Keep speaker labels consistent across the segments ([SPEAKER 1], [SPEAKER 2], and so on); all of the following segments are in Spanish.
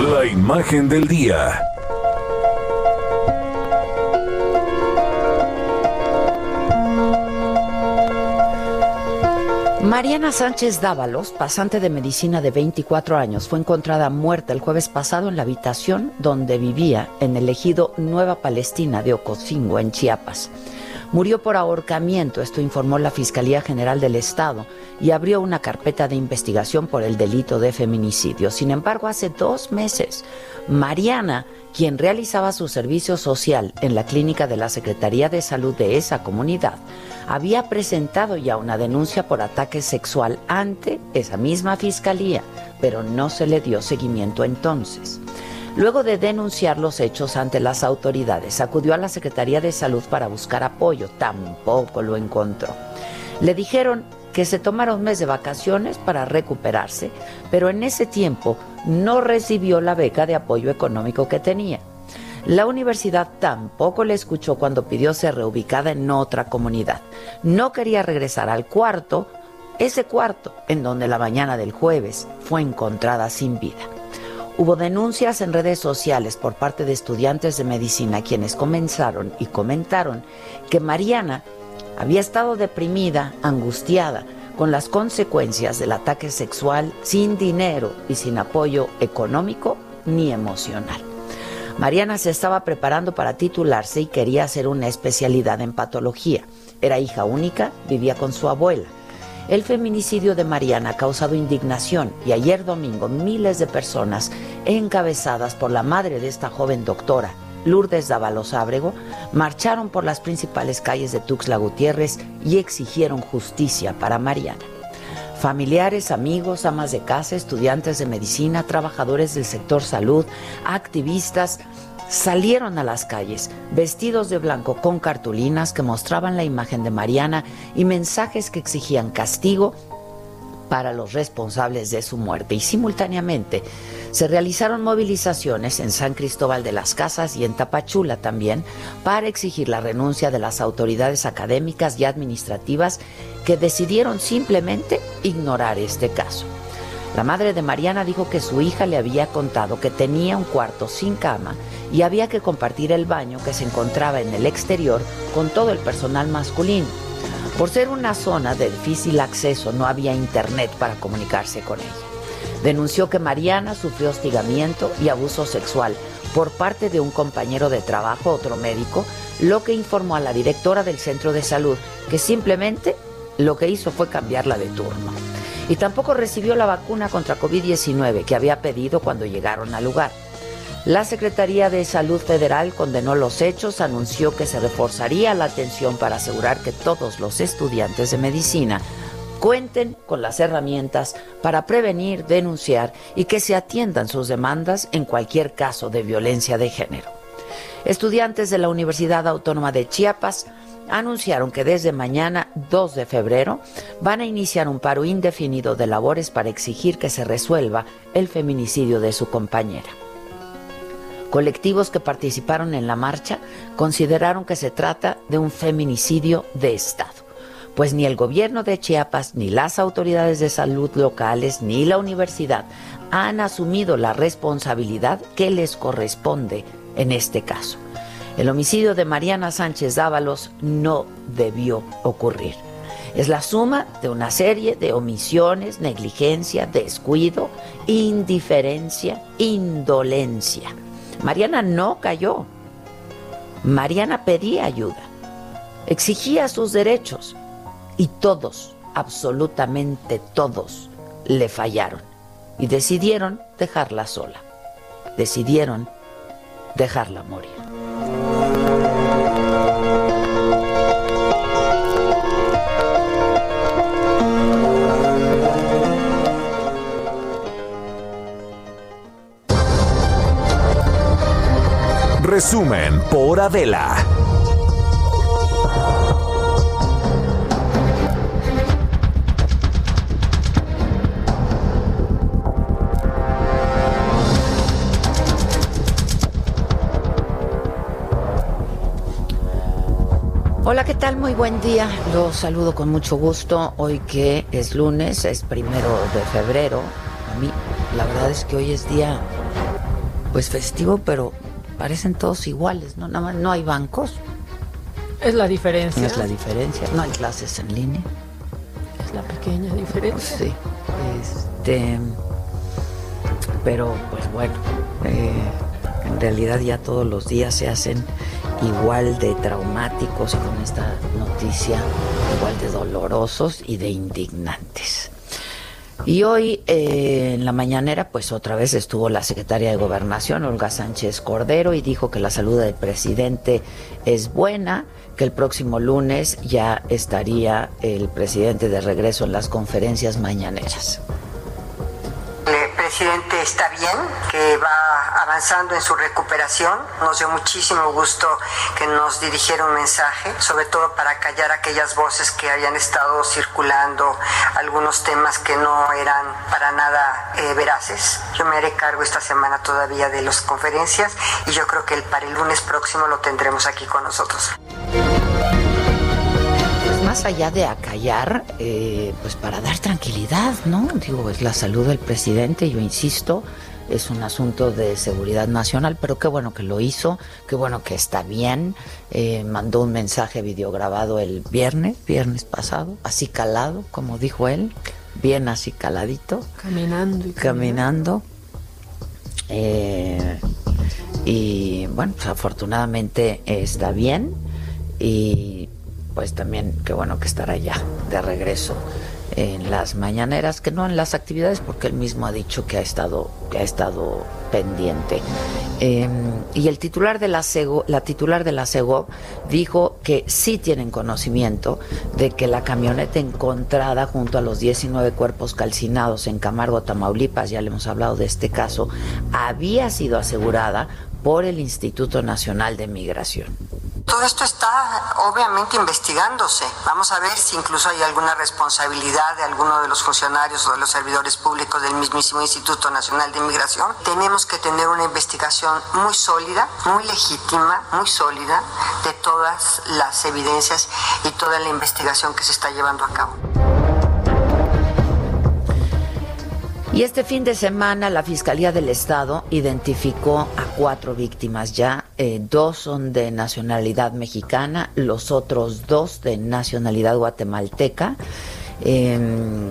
[SPEAKER 1] La imagen del día.
[SPEAKER 2] Mariana Sánchez Dávalos, pasante de medicina de 24 años, fue encontrada muerta el jueves pasado en la habitación donde vivía en el ejido Nueva Palestina de Ocosingo, en Chiapas. Murió por ahorcamiento, esto informó la Fiscalía General del Estado, y abrió una carpeta de investigación por el delito de feminicidio. Sin embargo, hace dos meses, Mariana, quien realizaba su servicio social en la clínica de la Secretaría de Salud de esa comunidad, había presentado ya una denuncia por ataque sexual ante esa misma fiscalía, pero no se le dio seguimiento entonces. Luego de denunciar los hechos ante las autoridades, acudió a la Secretaría de Salud para buscar apoyo. Tampoco lo encontró. Le dijeron que se tomara un mes de vacaciones para recuperarse, pero en ese tiempo no recibió la beca de apoyo económico que tenía. La universidad tampoco le escuchó cuando pidió ser reubicada en otra comunidad. No quería regresar al cuarto, ese cuarto en donde la mañana del jueves fue encontrada sin vida. Hubo denuncias en redes sociales por parte de estudiantes de medicina quienes comenzaron y comentaron que Mariana había estado deprimida, angustiada, con las consecuencias del ataque sexual sin dinero y sin apoyo económico ni emocional. Mariana se estaba preparando para titularse y quería hacer una especialidad en patología. Era hija única, vivía con su abuela. El feminicidio de Mariana ha causado indignación y ayer domingo miles de personas encabezadas por la madre de esta joven doctora, Lourdes Dávalos Ábrego, marcharon por las principales calles de Tuxtla Gutiérrez y exigieron justicia para Mariana. Familiares, amigos, amas de casa, estudiantes de medicina, trabajadores del sector salud, activistas, salieron a las calles vestidos de blanco con cartulinas que mostraban la imagen de Mariana y mensajes que exigían castigo para los responsables de su muerte. Y simultáneamente se realizaron movilizaciones en San Cristóbal de las Casas y en Tapachula también para exigir la renuncia de las autoridades académicas y administrativas que decidieron simplemente ignorar este caso. La madre de Mariana dijo que su hija le había contado que tenía un cuarto sin cama y había que compartir el baño que se encontraba en el exterior con todo el personal masculino. Por ser una zona de difícil acceso no había internet para comunicarse con ella. Denunció que Mariana sufrió hostigamiento y abuso sexual por parte de un compañero de trabajo, otro médico, lo que informó a la directora del centro de salud que simplemente lo que hizo fue cambiarla de turno. Y tampoco recibió la vacuna contra COVID-19 que había pedido cuando llegaron al lugar. La Secretaría de Salud Federal condenó los hechos, anunció que se reforzaría la atención para asegurar que todos los estudiantes de medicina cuenten con las herramientas para prevenir, denunciar y que se atiendan sus demandas en cualquier caso de violencia de género. Estudiantes de la Universidad Autónoma de Chiapas anunciaron que desde mañana 2 de febrero van a iniciar un paro indefinido de labores para exigir que se resuelva el feminicidio de su compañera. Colectivos que participaron en la marcha consideraron que se trata de un feminicidio de Estado, pues ni el gobierno de Chiapas, ni las autoridades de salud locales, ni la universidad han asumido la responsabilidad que les corresponde en este caso. El homicidio de Mariana Sánchez Dávalos no debió ocurrir. Es la suma de una serie de omisiones, negligencia, descuido, indiferencia, indolencia. Mariana no cayó. Mariana pedía ayuda, exigía sus derechos y todos, absolutamente todos, le fallaron. y decidieron dejarla sola. Decidieron dejarla morir.
[SPEAKER 1] Resumen por Adela.
[SPEAKER 2] Hola, ¿qué tal? Muy buen día. Los saludo con mucho gusto. Hoy que es lunes, es primero de febrero. A mí, la verdad es que hoy es día, pues festivo, pero parecen todos iguales, ¿no? Nada más no hay bancos.
[SPEAKER 3] Es la diferencia.
[SPEAKER 2] Es la diferencia. No hay clases en línea.
[SPEAKER 3] Es la pequeña diferencia.
[SPEAKER 2] Sí. Este. Pero, pues bueno, eh, en realidad ya todos los días se hacen igual de traumáticos con esta noticia, igual de dolorosos y de indignantes. Y hoy eh, en la mañanera, pues otra vez estuvo la secretaria de Gobernación, Olga Sánchez Cordero, y dijo que la salud del presidente es buena, que el próximo lunes ya estaría el presidente de regreso en las conferencias mañaneras.
[SPEAKER 4] Presidente está bien, que va avanzando en su recuperación. Nos dio muchísimo gusto que nos dirigiera un mensaje, sobre todo para callar aquellas voces que habían estado circulando, algunos temas que no eran para nada eh, veraces. Yo me haré cargo esta semana todavía de las conferencias y yo creo que el, para el lunes próximo lo tendremos aquí con nosotros
[SPEAKER 2] más allá de acallar, eh, pues para dar tranquilidad, ¿no? Digo, es la salud del presidente, yo insisto, es un asunto de seguridad nacional, pero qué bueno que lo hizo, qué bueno que está bien. Eh, mandó un mensaje videograbado el viernes, viernes pasado, así calado, como dijo él, bien así caladito.
[SPEAKER 3] Caminando y
[SPEAKER 2] caminando. Eh, y bueno, pues afortunadamente está bien y pues también qué bueno que estará ya de regreso en las mañaneras, que no en las actividades, porque él mismo ha dicho que ha estado, que ha estado pendiente. Em, y el titular de la CEGO, la titular de la CEGO dijo que sí tienen conocimiento de que la camioneta encontrada junto a los 19 cuerpos calcinados en Camargo, Tamaulipas, ya le hemos hablado de este caso, había sido asegurada por el Instituto Nacional de Migración.
[SPEAKER 4] Todo esto está obviamente investigándose. Vamos a ver si incluso hay alguna responsabilidad de alguno de los funcionarios o de los servidores públicos del mismísimo Instituto Nacional de Inmigración. Tenemos que tener una investigación muy sólida, muy legítima, muy sólida de todas las evidencias y toda la investigación que se está llevando a cabo.
[SPEAKER 2] Y este fin de semana la Fiscalía del Estado identificó a cuatro víctimas ya. Eh, dos son de nacionalidad mexicana, los otros dos de nacionalidad guatemalteca. Em,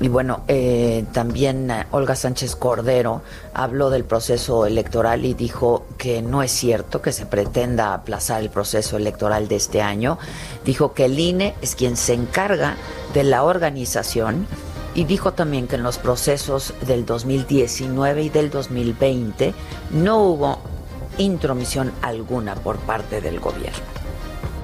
[SPEAKER 2] y bueno, eh, también eh, Olga Sánchez Cordero habló del proceso electoral y dijo que no es cierto que se pretenda aplazar el proceso electoral de este año. Dijo que el INE es quien se encarga de la organización y dijo también que en los procesos del 2019 y del 2020 no hubo intromisión alguna por parte del gobierno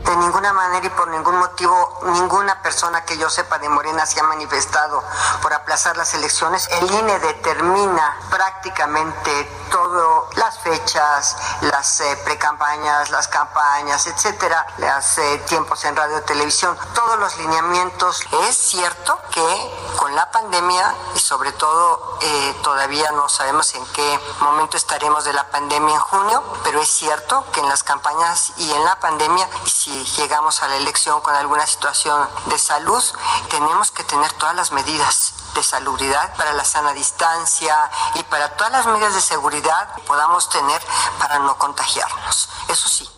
[SPEAKER 4] de ninguna manera y por ningún motivo ninguna persona que yo sepa de Morena se ha manifestado por aplazar las elecciones. El INE determina prácticamente todo, las fechas, las eh, precampañas, las campañas, etcétera, los eh, tiempos en radio televisión, todos los lineamientos. Es cierto que con la pandemia y sobre todo eh, todavía no sabemos en qué momento estaremos de la pandemia en junio, pero es cierto que en las campañas y en la pandemia, si llegamos a la elección con alguna situación de salud, tenemos que tener todas las medidas de salubridad para la sana distancia y para todas las medidas de seguridad que podamos tener para no contagiarnos. Eso sí.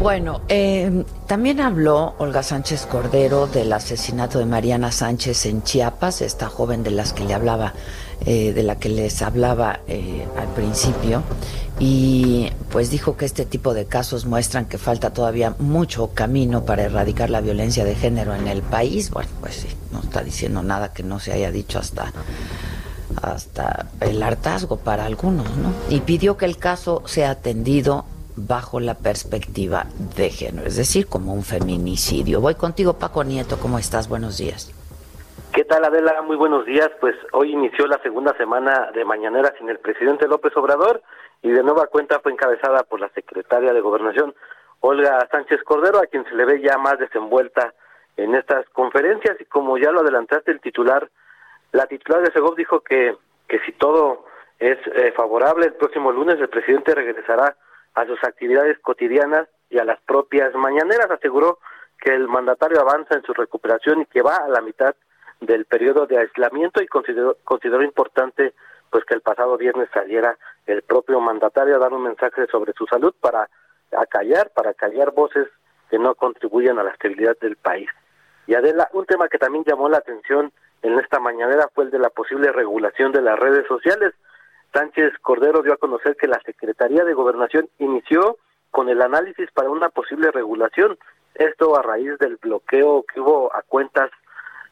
[SPEAKER 2] Bueno, eh, también habló Olga Sánchez Cordero del asesinato de Mariana Sánchez en Chiapas, esta joven de las que le hablaba, eh, de la que les hablaba eh, al principio, y pues dijo que este tipo de casos muestran que falta todavía mucho camino para erradicar la violencia de género en el país. Bueno, pues sí, no está diciendo nada que no se haya dicho hasta hasta el hartazgo para algunos, ¿no? Y pidió que el caso sea atendido bajo la perspectiva de género, es decir, como un feminicidio. Voy contigo, Paco Nieto, ¿cómo estás? Buenos días.
[SPEAKER 5] ¿Qué tal, Adela? Muy buenos días. Pues hoy inició la segunda semana de Mañanera sin el presidente López Obrador y de nueva cuenta fue encabezada por la secretaria de Gobernación, Olga Sánchez Cordero, a quien se le ve ya más desenvuelta en estas conferencias y como ya lo adelantaste el titular, la titular de Segov dijo que, que si todo es eh, favorable, el próximo lunes el presidente regresará a sus actividades cotidianas y a las propias mañaneras. Aseguró que el mandatario avanza en su recuperación y que va a la mitad del periodo de aislamiento y consideró, consideró importante pues que el pasado viernes saliera el propio mandatario a dar un mensaje sobre su salud para acallar, para callar voces que no contribuyen a la estabilidad del país. Y Adela, un tema que también llamó la atención en esta mañanera fue el de la posible regulación de las redes sociales. Sánchez Cordero dio a conocer que la Secretaría de Gobernación inició con el análisis para una posible regulación. Esto a raíz del bloqueo que hubo a cuentas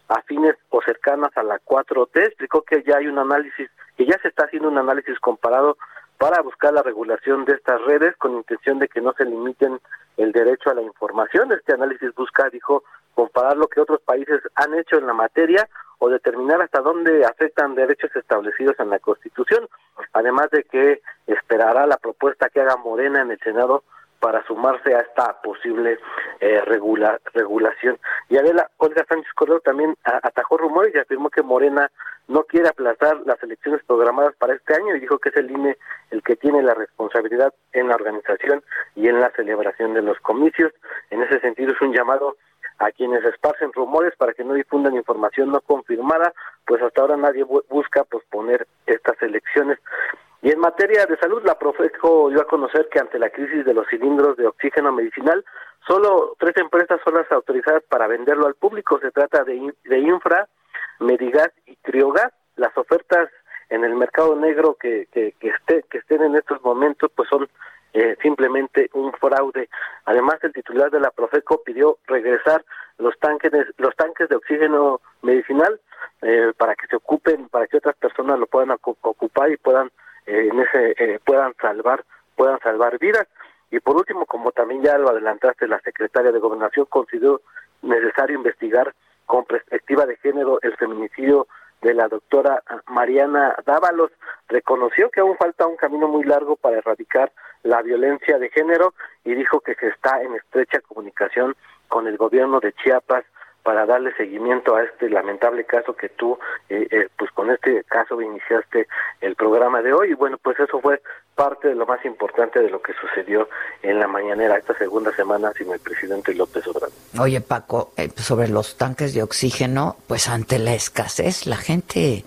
[SPEAKER 5] afines o cercanas a la 4T. Explicó que ya hay un análisis, que ya se está haciendo un análisis comparado para buscar la regulación de estas redes con intención de que no se limiten el derecho a la información. Este análisis busca, dijo, comparar lo que otros países han hecho en la materia o determinar hasta dónde afectan derechos establecidos en la Constitución, además de que esperará la propuesta que haga Morena en el Senado para sumarse a esta posible eh, regulación. Y Adela Olga Sánchez Cordero también atajó rumores y afirmó que Morena no quiere aplazar las elecciones programadas para este año y dijo que es el INE el que tiene la responsabilidad en la organización y en la celebración de los comicios. En ese sentido es un llamado a quienes esparcen rumores para que no difundan información no confirmada, pues hasta ahora nadie busca posponer estas elecciones. Y en materia de salud, la Profeco dio a conocer que ante la crisis de los cilindros de oxígeno medicinal, solo tres empresas son las autorizadas para venderlo al público. Se trata de, de Infra, Medigas y Criogas. Las ofertas en el mercado negro que, que, que, esté, que estén en estos momentos pues son eh, simplemente un fraude. Además, el titular de la Profeco pidió regresar los tanques los tanques de oxígeno medicinal eh, para que se ocupen, para que otras personas lo puedan ocupar y puedan eh, en ese puedan salvar puedan salvar vidas. Y por último, como también ya lo adelantaste, la secretaria de Gobernación consideró necesario investigar con perspectiva de género el feminicidio de la doctora Mariana Dávalos, reconoció que aún falta un camino muy largo para erradicar la violencia de género y dijo que se está en estrecha comunicación con el gobierno de Chiapas para darle seguimiento a este lamentable caso que tú, eh, eh, pues con este caso iniciaste el programa de hoy. Y bueno, pues eso fue parte de lo más importante de lo que sucedió en la mañanera esta segunda semana sin el presidente López Obrador.
[SPEAKER 2] Oye, Paco, eh, sobre los tanques de oxígeno, pues ante la escasez, la gente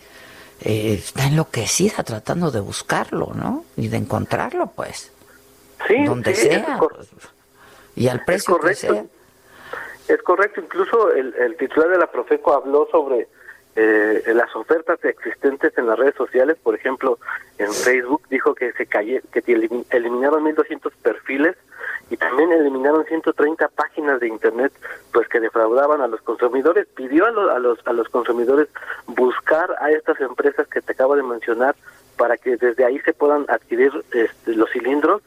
[SPEAKER 2] está enloquecida tratando de buscarlo, ¿no? Y de encontrarlo, pues.
[SPEAKER 5] Sí,
[SPEAKER 2] donde sea. Pues, y al precio que sea.
[SPEAKER 5] Es correcto, incluso el, titular de la Profeco habló sobre eh, las ofertas existentes en las redes sociales, por ejemplo, en Facebook dijo que se calle, que eliminaron 1200 perfiles y también eliminaron 130 páginas de internet pues que defraudaban a los consumidores, pidió a, a los a los consumidores buscar a estas empresas que te acabo de mencionar para que desde ahí se puedan adquirir este, los cilindros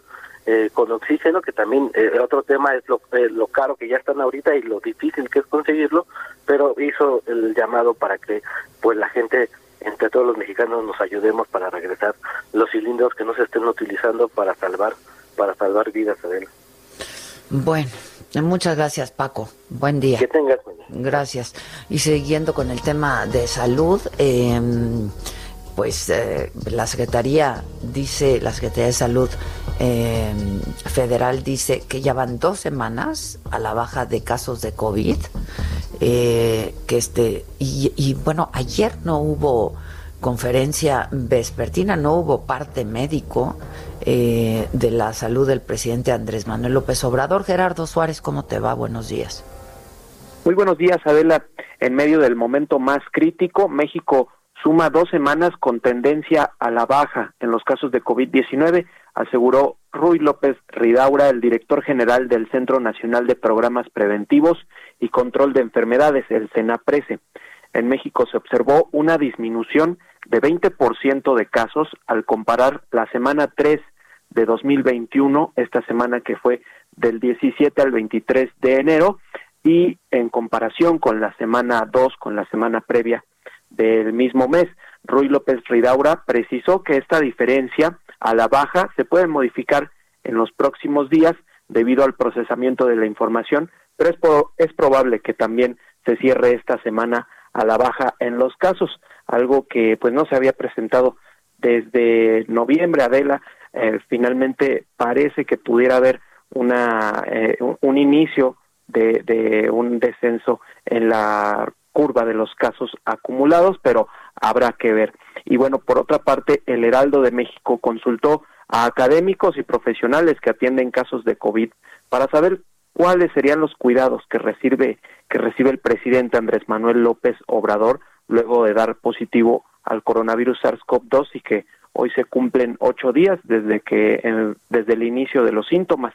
[SPEAKER 5] eh, con oxígeno, que también eh, otro tema es lo, eh, lo caro que ya están ahorita y lo difícil que es conseguirlo, pero hizo el llamado para que pues la gente entre todos los mexicanos nos ayudemos para regresar los cilindros que no se estén utilizando para salvar para salvar vidas él
[SPEAKER 2] Bueno, muchas gracias Paco. Buen día.
[SPEAKER 5] Que tengas.
[SPEAKER 2] Gracias. Y siguiendo con el tema de salud, eh, pues eh, la Secretaría dice, la Secretaría de Salud eh, Federal dice que ya van dos semanas a la baja de casos de COVID, eh, que este, y, bueno, ayer no hubo conferencia vespertina, no hubo parte médico de la salud del presidente Andrés Manuel López Obrador. Gerardo Suárez, ¿cómo te va? Buenos días.
[SPEAKER 6] Muy buenos días, Adela. En medio del momento más crítico, México suma dos semanas con tendencia a la baja en los casos de COVID-19, aseguró Ruy López Ridaura, el director general del Centro Nacional de Programas Preventivos y Control de Enfermedades, el CENAPRESE. En México se observó una disminución de 20% de casos al comparar la semana 3 de 2021, esta semana que fue del 17 al 23 de enero, y en comparación con la semana 2, con la semana previa del mismo mes. Ruy López Ridaura precisó que esta diferencia a la baja se puede modificar en los próximos días debido al procesamiento de la información, pero es, es probable que también se cierre esta semana a la baja en los casos, algo que pues no se había presentado desde noviembre, Adela, eh, finalmente parece que pudiera haber una eh, un inicio de, de un descenso en la curva de los casos acumulados, pero habrá que ver. Y bueno, por otra parte, el Heraldo de México consultó a académicos y profesionales que atienden casos de COVID para saber cuáles serían los cuidados que recibe que recibe el presidente Andrés Manuel López Obrador luego de dar positivo al coronavirus SARS-CoV-2 y que hoy se cumplen ocho días desde que desde el inicio de los síntomas.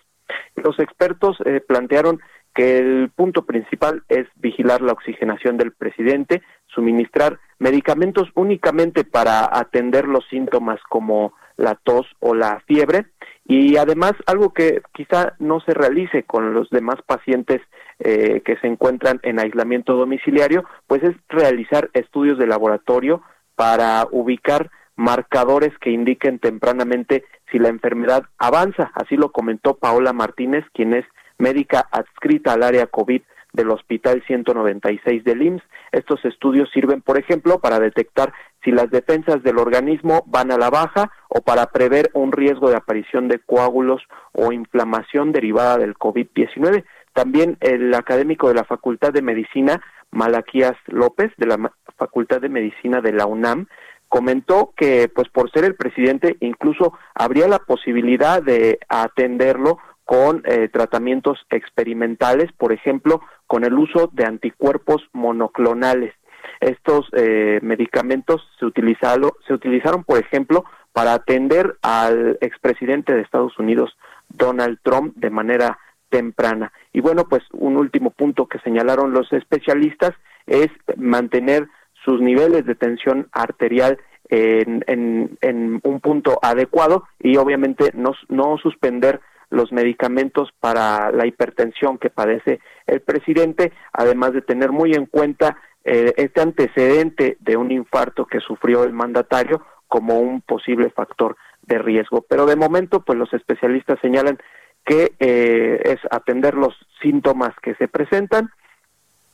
[SPEAKER 6] Los expertos eh, plantearon que el punto principal es vigilar la oxigenación del presidente, suministrar medicamentos únicamente para atender los síntomas como la tos o la fiebre y además algo que quizá no se realice con los demás pacientes eh, que se encuentran en aislamiento domiciliario, pues es realizar estudios de laboratorio para ubicar marcadores que indiquen tempranamente si la enfermedad avanza. Así lo comentó Paola Martínez, quien es médica adscrita al área COVID del Hospital 196 del IMSS. Estos estudios sirven, por ejemplo, para detectar si las defensas del organismo van a la baja o para prever un riesgo de aparición de coágulos o inflamación derivada del COVID-19. También el académico de la Facultad de Medicina, Malaquías López, de la Facultad de Medicina de la UNAM, comentó que pues por ser el presidente incluso habría la posibilidad de atenderlo con eh, tratamientos experimentales, por ejemplo, con el uso de anticuerpos monoclonales. Estos eh, medicamentos se utilizaron, se utilizaron, por ejemplo, para atender al expresidente de Estados Unidos, Donald Trump, de manera temprana. Y bueno, pues un último punto que señalaron los especialistas es mantener sus niveles de tensión arterial en, en, en un punto adecuado y obviamente no, no suspender los medicamentos para la hipertensión que padece el presidente, además de tener muy en cuenta eh, este antecedente de un infarto que sufrió el mandatario como un posible factor de riesgo. Pero de momento, pues los especialistas señalan que eh, es atender los síntomas que se presentan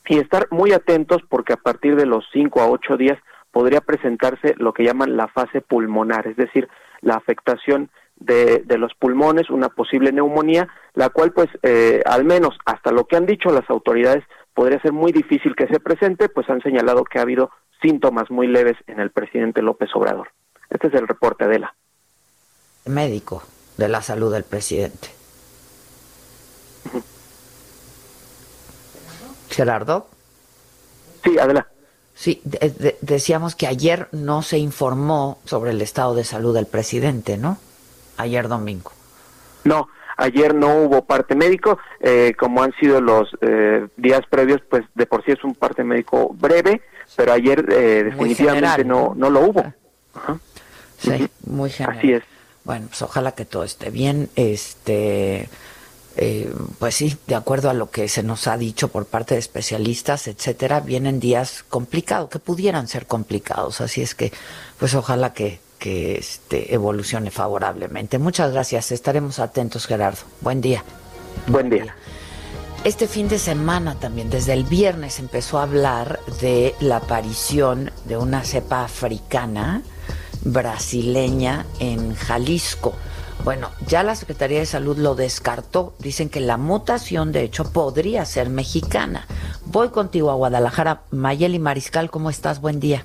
[SPEAKER 6] y estar muy atentos porque a partir de los cinco a ocho días podría presentarse lo que llaman la fase pulmonar, es decir, la afectación de, de los pulmones, una posible neumonía, la cual pues eh, al menos hasta lo que han dicho las autoridades podría ser muy difícil que se presente, pues han señalado que ha habido síntomas muy leves en el presidente López Obrador. Este es el reporte de la
[SPEAKER 2] médico de la salud del presidente. Gerardo.
[SPEAKER 6] Sí, adelante.
[SPEAKER 2] Sí, decíamos que ayer no se informó sobre el estado de salud del presidente, ¿no? Ayer domingo.
[SPEAKER 6] No, ayer no hubo parte médico, eh, como han sido los eh, días previos, pues de por sí es un parte médico breve, pero ayer eh, definitivamente no, no lo hubo.
[SPEAKER 2] Sí, muy general.
[SPEAKER 6] Así es.
[SPEAKER 2] Bueno, pues ojalá que todo esté bien. Este, pues sí, de acuerdo a lo que se nos ha dicho por parte de especialistas, etcétera, vienen días complicados, que pudieran ser complicados. Así es que, pues ojalá que, que este, evolucione favorablemente. Muchas gracias, estaremos atentos, Gerardo. Buen día.
[SPEAKER 6] Buen día.
[SPEAKER 2] Este fin de semana también, desde el viernes, empezó a hablar de la aparición de una cepa africana brasileña en Jalisco. Bueno, ya la Secretaría de Salud lo descartó. Dicen que la mutación, de hecho, podría ser mexicana. Voy contigo a Guadalajara. Mayeli Mariscal, ¿cómo estás? Buen día.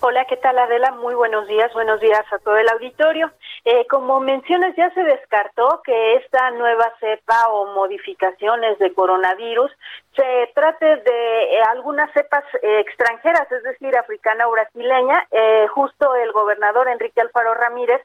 [SPEAKER 7] Hola, ¿qué tal Adela? Muy buenos días, buenos días a todo el auditorio. Eh, como mencionas, ya se descartó que esta nueva cepa o modificaciones de coronavirus se trate de eh, algunas cepas eh, extranjeras, es decir, africana o brasileña. justo el gobernador Enrique Alfaro Ramírez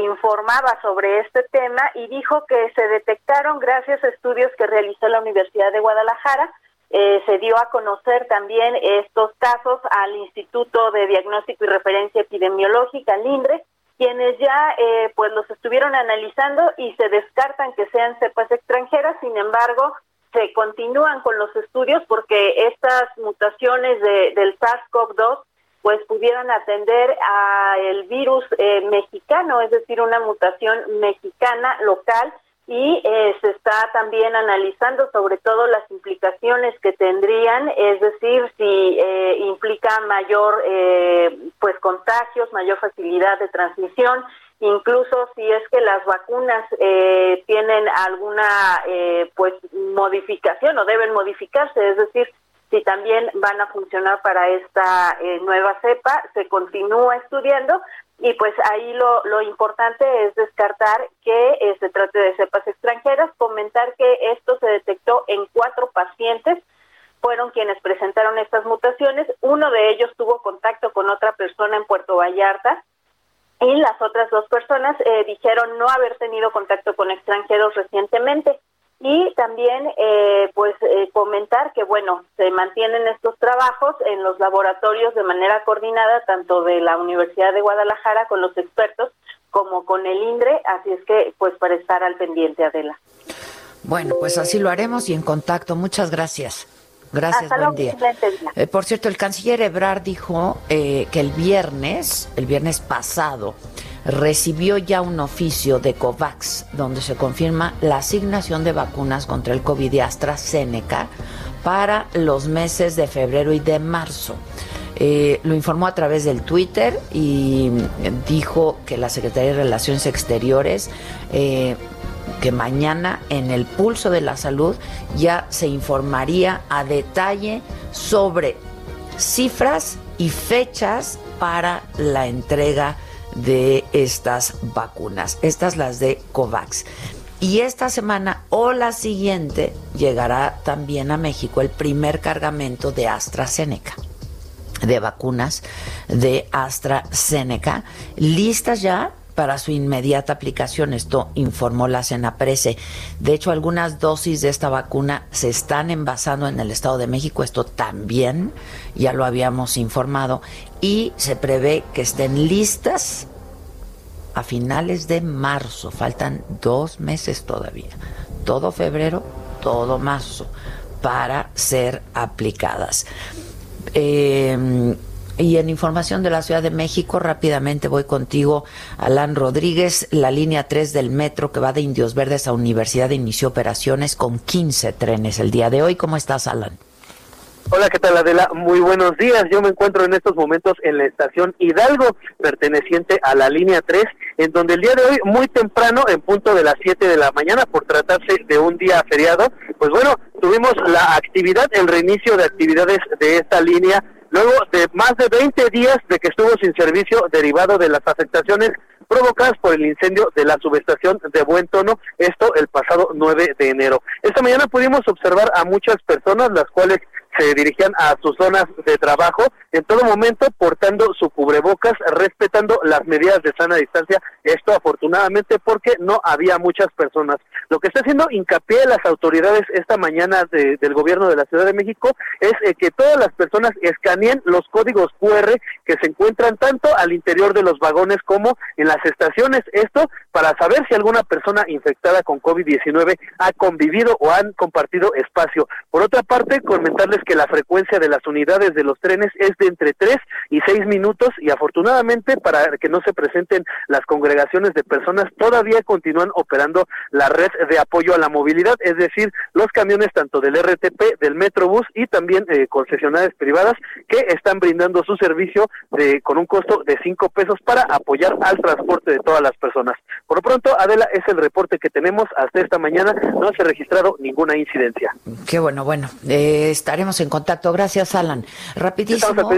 [SPEAKER 7] informaba sobre este tema y dijo que se detectaron gracias a estudios que realizó la Universidad de Guadalajara eh, se dio a conocer también estos casos al Instituto de Diagnóstico y Referencia Epidemiológica, LINDRE, quienes ya eh, pues los estuvieron analizando y se descartan que sean cepas extranjeras, sin embargo, se continúan con los estudios porque estas mutaciones de, del SARS-CoV-2 pues pudieran atender a el virus eh, mexicano, es decir, una mutación mexicana local y eh, se está también analizando sobre todo las implicaciones que tendrían, es decir, si eh, implica mayor eh, pues contagios, mayor facilidad de transmisión, incluso si es que las vacunas eh, tienen alguna eh, pues modificación o deben modificarse, es decir, si también van a funcionar para esta eh, nueva cepa, se continúa estudiando, y pues ahí lo, lo importante es descartar que eh, se trate de cepas extranjeras, comentar que esto se detectó en cuatro pacientes, fueron quienes presentaron estas mutaciones, uno de ellos tuvo contacto con otra persona en Puerto Vallarta y las otras dos personas eh, dijeron no haber tenido contacto con extranjeros recientemente y también eh, pues eh, comentar que bueno se mantienen estos trabajos en los laboratorios de manera coordinada tanto de la Universidad de Guadalajara con los expertos como con el INDRE. Así es que pues para estar al pendiente Adela.
[SPEAKER 2] Bueno pues así lo haremos y en contacto. Muchas gracias. Gracias, buen día. Eh, por cierto, el canciller Ebrard dijo que el viernes, el viernes pasado, recibió ya un oficio de COVAX donde se confirma la asignación de vacunas contra el COVID de AstraZeneca para los meses de febrero y de marzo. Eh, lo informó a través del Twitter y dijo que la Secretaría de Relaciones Exteriores eh, que mañana en el pulso de la salud ya se informaría a detalle sobre cifras y fechas para la entrega de estas vacunas, estas las de COVAX. Y esta semana o la siguiente llegará también a México el primer cargamento de AstraZeneca de vacunas de AstraZeneca listas ya para su inmediata aplicación. Esto informó la Senaprese. De hecho, algunas dosis de esta vacuna se están envasando en el Estado de México. Esto también ya lo habíamos informado. Y se prevé que estén listas a finales de marzo. Faltan dos meses todavía. Todo febrero, todo marzo para ser aplicadas. Eh, y en información de la Ciudad de México, rápidamente voy contigo, Alan Rodríguez. La línea 3 del metro que va de Indios Verdes a Universidad inició operaciones con 15 trenes el día de hoy. ¿Cómo estás, Alan?
[SPEAKER 8] Hola, ¿qué tal Adela? Muy buenos días. Yo me encuentro en estos momentos en la estación Hidalgo, perteneciente a la línea 3, en donde el día de hoy, muy temprano, en punto de las 7 de la mañana, por tratarse de un día feriado, pues bueno, tuvimos la actividad, el reinicio de actividades de esta línea luego de más de 20 días de que estuvo sin servicio derivado de las afectaciones provocadas por el incendio de la subestación de Buen Tono, esto el pasado 9 de enero. Esta mañana pudimos observar a muchas personas, las cuales se dirigían a sus zonas de trabajo en todo momento portando su cubrebocas, respetando las medidas de sana distancia, esto afortunadamente porque no había muchas personas. Lo que está haciendo hincapié las autoridades esta mañana del gobierno de la Ciudad de México es eh, que todas las personas escaneen los códigos QR que se encuentran tanto al interior de los vagones como en las estaciones, esto para saber si alguna persona infectada con COVID-19 ha convivido o han compartido espacio. Por otra parte, comentarles que la frecuencia de las unidades de los trenes es de entre 3 y 6 minutos y afortunadamente para que no se presenten las congregaciones de personas todavía continúan operando la red de apoyo a la movilidad, es decir, los camiones tanto del RTP, del Metrobús y también eh, concesionarias privadas que están brindando su servicio de, con un costo de 5 pesos para apoyar al transporte de todas las personas. Por lo pronto, Adela, es el reporte que tenemos hasta esta mañana, no se ha registrado ninguna incidencia.
[SPEAKER 2] Qué bueno, bueno, eh, estaremos Estamos en contacto. Gracias, Alan. Rapidísimo.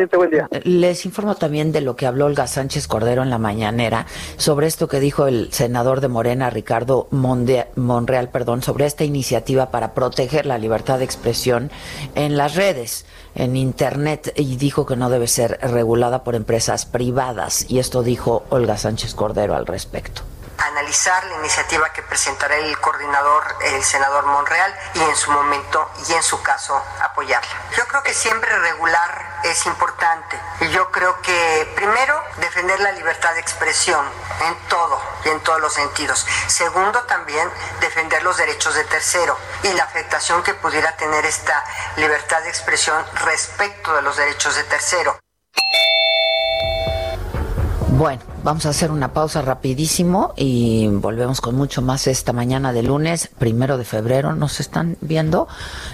[SPEAKER 2] Les informo también de lo que habló Olga Sánchez Cordero en la mañanera sobre esto que dijo el senador de Morena, Ricardo Monreal, perdón, sobre esta iniciativa para proteger la libertad de expresión en las redes en Internet y dijo que no debe ser regulada por empresas privadas. Y esto dijo Olga Sánchez Cordero al respecto
[SPEAKER 4] analizar la iniciativa que presentará el coordinador, el senador Monreal, y en su momento y en su caso apoyarla. Yo creo que siempre regular es importante y yo creo que primero defender la libertad de expresión en todo y en todos los sentidos. Segundo también defender los derechos de tercero y la afectación que pudiera tener esta libertad de expresión respecto de los derechos de tercero.
[SPEAKER 2] Bueno, vamos a hacer una pausa rapidísimo y volvemos con mucho más esta mañana de lunes, primero de febrero. Nos están viendo.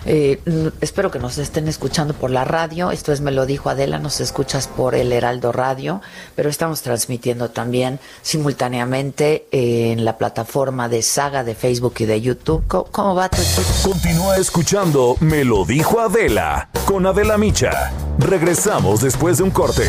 [SPEAKER 2] Eh, espero que nos estén escuchando por la radio. Esto es Me lo dijo Adela, nos escuchas por el Heraldo Radio, pero estamos transmitiendo también simultáneamente en la plataforma de Saga de Facebook y de YouTube. ¿Cómo, va tu
[SPEAKER 1] Continúa escuchando Me lo dijo Adela con Adela Micha. Regresamos después de un corte.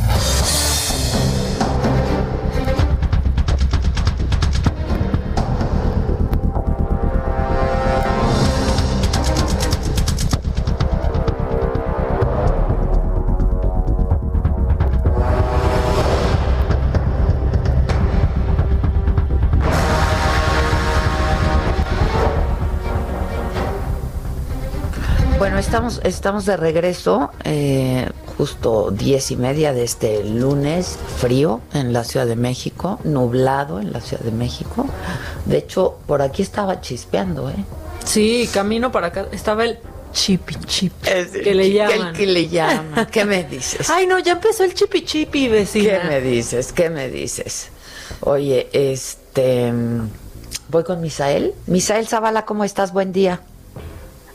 [SPEAKER 2] Estamos, estamos de regreso, eh, justo diez y media de este lunes, frío en la Ciudad de México, nublado en la Ciudad de México. De hecho, por aquí estaba chispeando, ¿eh?
[SPEAKER 3] Sí, camino para acá, estaba el chipi chipi que le llaman.
[SPEAKER 2] que le llaman. ¿Qué me dices?
[SPEAKER 3] Ay, no, ya empezó el chipi chipi, vecina.
[SPEAKER 2] ¿Qué me dices? ¿Qué me dices? Oye, este... Voy con Misael. Misael Zavala, ¿cómo estás? Buen día.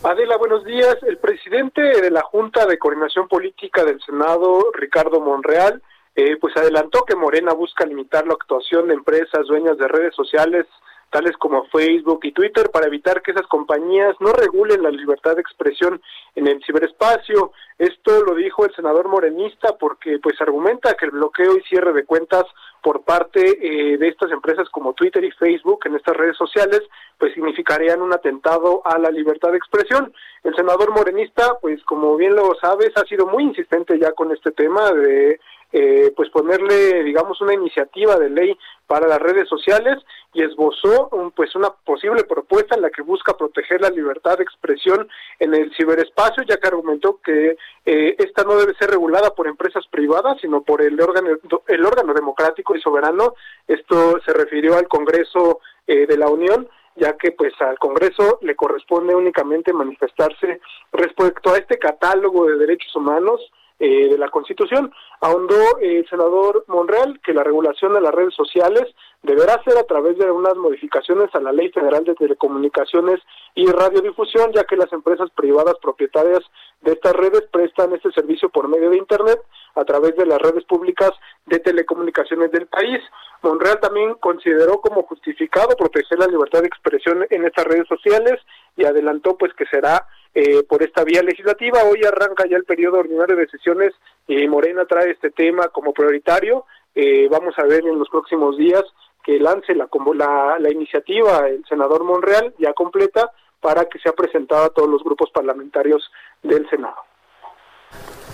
[SPEAKER 9] Adela, buenos días. El presidente de la Junta de Coordinación Política del Senado, Ricardo Monreal, eh, pues adelantó que Morena busca limitar la actuación de empresas dueñas de redes sociales tales como Facebook y Twitter para evitar que esas compañías no regulen la libertad de expresión en el ciberespacio. Esto lo dijo el senador morenista porque pues argumenta que el bloqueo y cierre de cuentas por parte eh, de estas empresas como Twitter y Facebook en estas redes sociales pues significarían un atentado a la libertad de expresión. El senador morenista pues como bien lo sabes ha sido muy insistente ya con este tema de eh, pues ponerle digamos una iniciativa de ley para las redes sociales y esbozó un, pues una posible propuesta en la que busca proteger la libertad de expresión en el ciberespacio, ya que argumentó que eh, esta no debe ser regulada por empresas privadas, sino por el órgano, el órgano democrático y soberano. Esto se refirió al Congreso eh, de la Unión ya que pues al Congreso le corresponde únicamente manifestarse respecto a este catálogo de derechos humanos eh, de la Constitución. Ahondó el senador Monreal que la regulación de las redes sociales deberá ser a través de unas modificaciones a la Ley Federal de Telecomunicaciones y Radiodifusión, ya que las empresas privadas propietarias de estas redes prestan este servicio por medio de Internet a través de las redes públicas de telecomunicaciones del país. Monreal también consideró como justificado proteger la libertad de expresión en estas redes sociales y adelantó pues que será eh, por esta vía legislativa. Hoy arranca ya el periodo ordinario de sesiones y Morena trae este tema como prioritario. Eh, vamos a ver en los próximos días que lance la, la, la iniciativa el senador Monreal ya completa para que sea presentada a todos los grupos parlamentarios del Senado.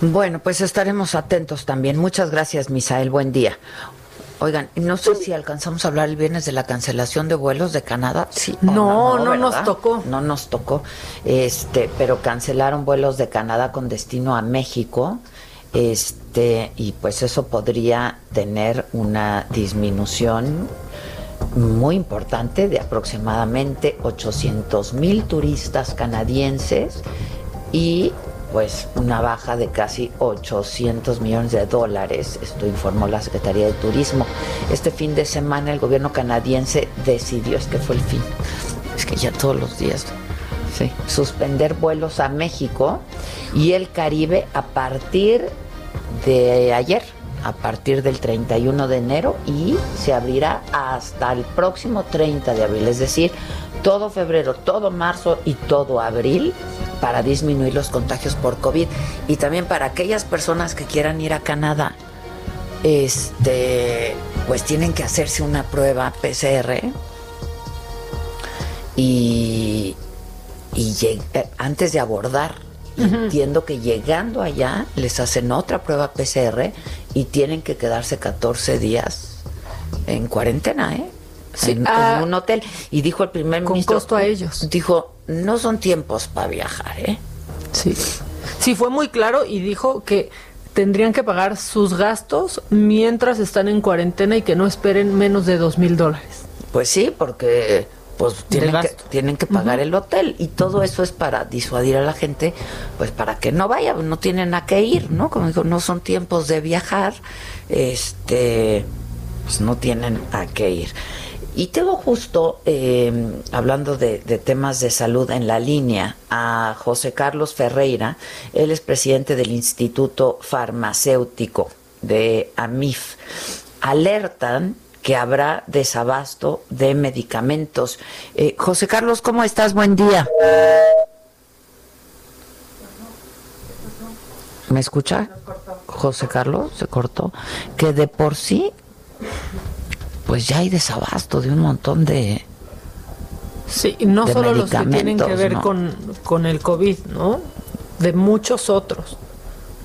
[SPEAKER 2] Bueno, pues estaremos atentos también. Muchas gracias, Misael. Buen día. Oigan, no sé si alcanzamos a hablar el viernes de la cancelación de vuelos de Canadá.
[SPEAKER 3] Sí, no, no, nos tocó.
[SPEAKER 2] No nos tocó. Este, pero cancelaron vuelos de Canadá con destino a México. Este, y pues eso podría tener una disminución muy importante de aproximadamente 800 mil turistas canadienses y pues una baja de casi 800 millones de dólares, esto informó la Secretaría de Turismo. Este fin de semana el gobierno canadiense decidió, es que fue el fin, es que ya todos los días, sí, suspender vuelos a México y el Caribe a partir de ayer, a partir del 31 de enero y se abrirá hasta el próximo 30 de abril, es decir, todo febrero, todo marzo y todo abril para disminuir los contagios por COVID y también para aquellas personas que quieran ir a Canadá, este, pues tienen que hacerse una prueba PCR y, y eh, antes de abordar Entiendo que llegando allá les hacen otra prueba PCR y tienen que quedarse 14 días en cuarentena, ¿eh? En, ah, un hotel. Y dijo el primer
[SPEAKER 3] con
[SPEAKER 2] ministro.
[SPEAKER 3] costo a ellos.
[SPEAKER 2] Dijo, no son tiempos para viajar, ¿eh?
[SPEAKER 3] Sí. Sí, fue muy claro y dijo que tendrían que pagar sus gastos mientras están en cuarentena y que no esperen menos de dos mil dólares.
[SPEAKER 2] Pues sí, porque pues tienen que, tienen que pagar el hotel y todo eso es para disuadir a la gente, pues para que no vaya, no tienen a qué ir, ¿no? Como digo, no son tiempos de viajar, este, pues no tienen a qué ir. Y tengo justo, em, hablando de, de, temas de salud en la línea, a José Carlos Ferreira, él es presidente del Instituto Farmacéutico de AMIF. Alertan que habrá desabasto de medicamentos. Eh, José Carlos, ¿cómo estás? Buen día. ¿Me escucha? José Carlos, se cortó. Que de por sí, pues ya hay desabasto de un montón de...
[SPEAKER 3] Sí, no solo los que tienen que ver con, con el COVID, ¿no? De muchos otros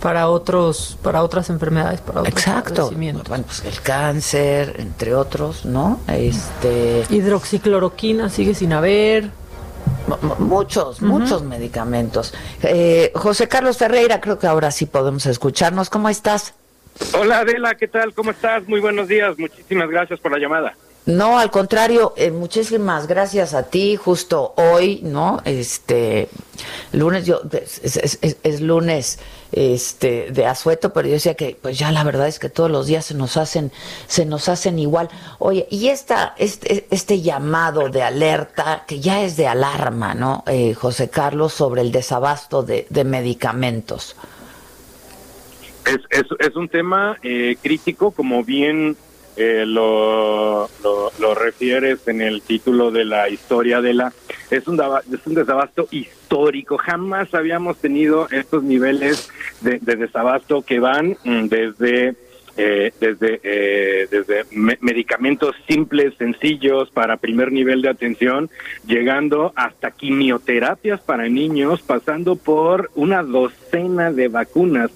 [SPEAKER 3] para otros para otras enfermedades para otros
[SPEAKER 2] exacto. bueno pues el cáncer entre otros no este
[SPEAKER 3] hidroxicloroquina sigue sin haber.
[SPEAKER 2] muchos muchos medicamentos. Eh, José Carlos Ferreira creo que ahora sí podemos escucharnos. Cómo estás
[SPEAKER 10] hola Adela qué tal cómo estás muy buenos días muchísimas gracias por la llamada
[SPEAKER 2] no, al contrario, eh, muchísimas gracias a ti. Justo hoy, ¿no? Este lunes, yo es, lunes, este de asueto, pero yo decía que, pues ya la verdad es que todos los días se nos hacen, se nos hacen igual. Oye, y esta, este, este llamado de alerta que ya es de alarma, ¿no, eh, José Carlos, sobre el desabasto de, medicamentos.
[SPEAKER 10] Es, es, es un tema eh, crítico, como bien eh, lo, lo, refieres en el título de la historia de la... Es un, es un desabasto histórico, jamás habíamos tenido estos niveles de, desabasto que van mm, desde... Eh, desde eh, desde medicamentos simples, sencillos para primer nivel de atención, llegando hasta quimioterapias para niños, pasando por una docena de vacunas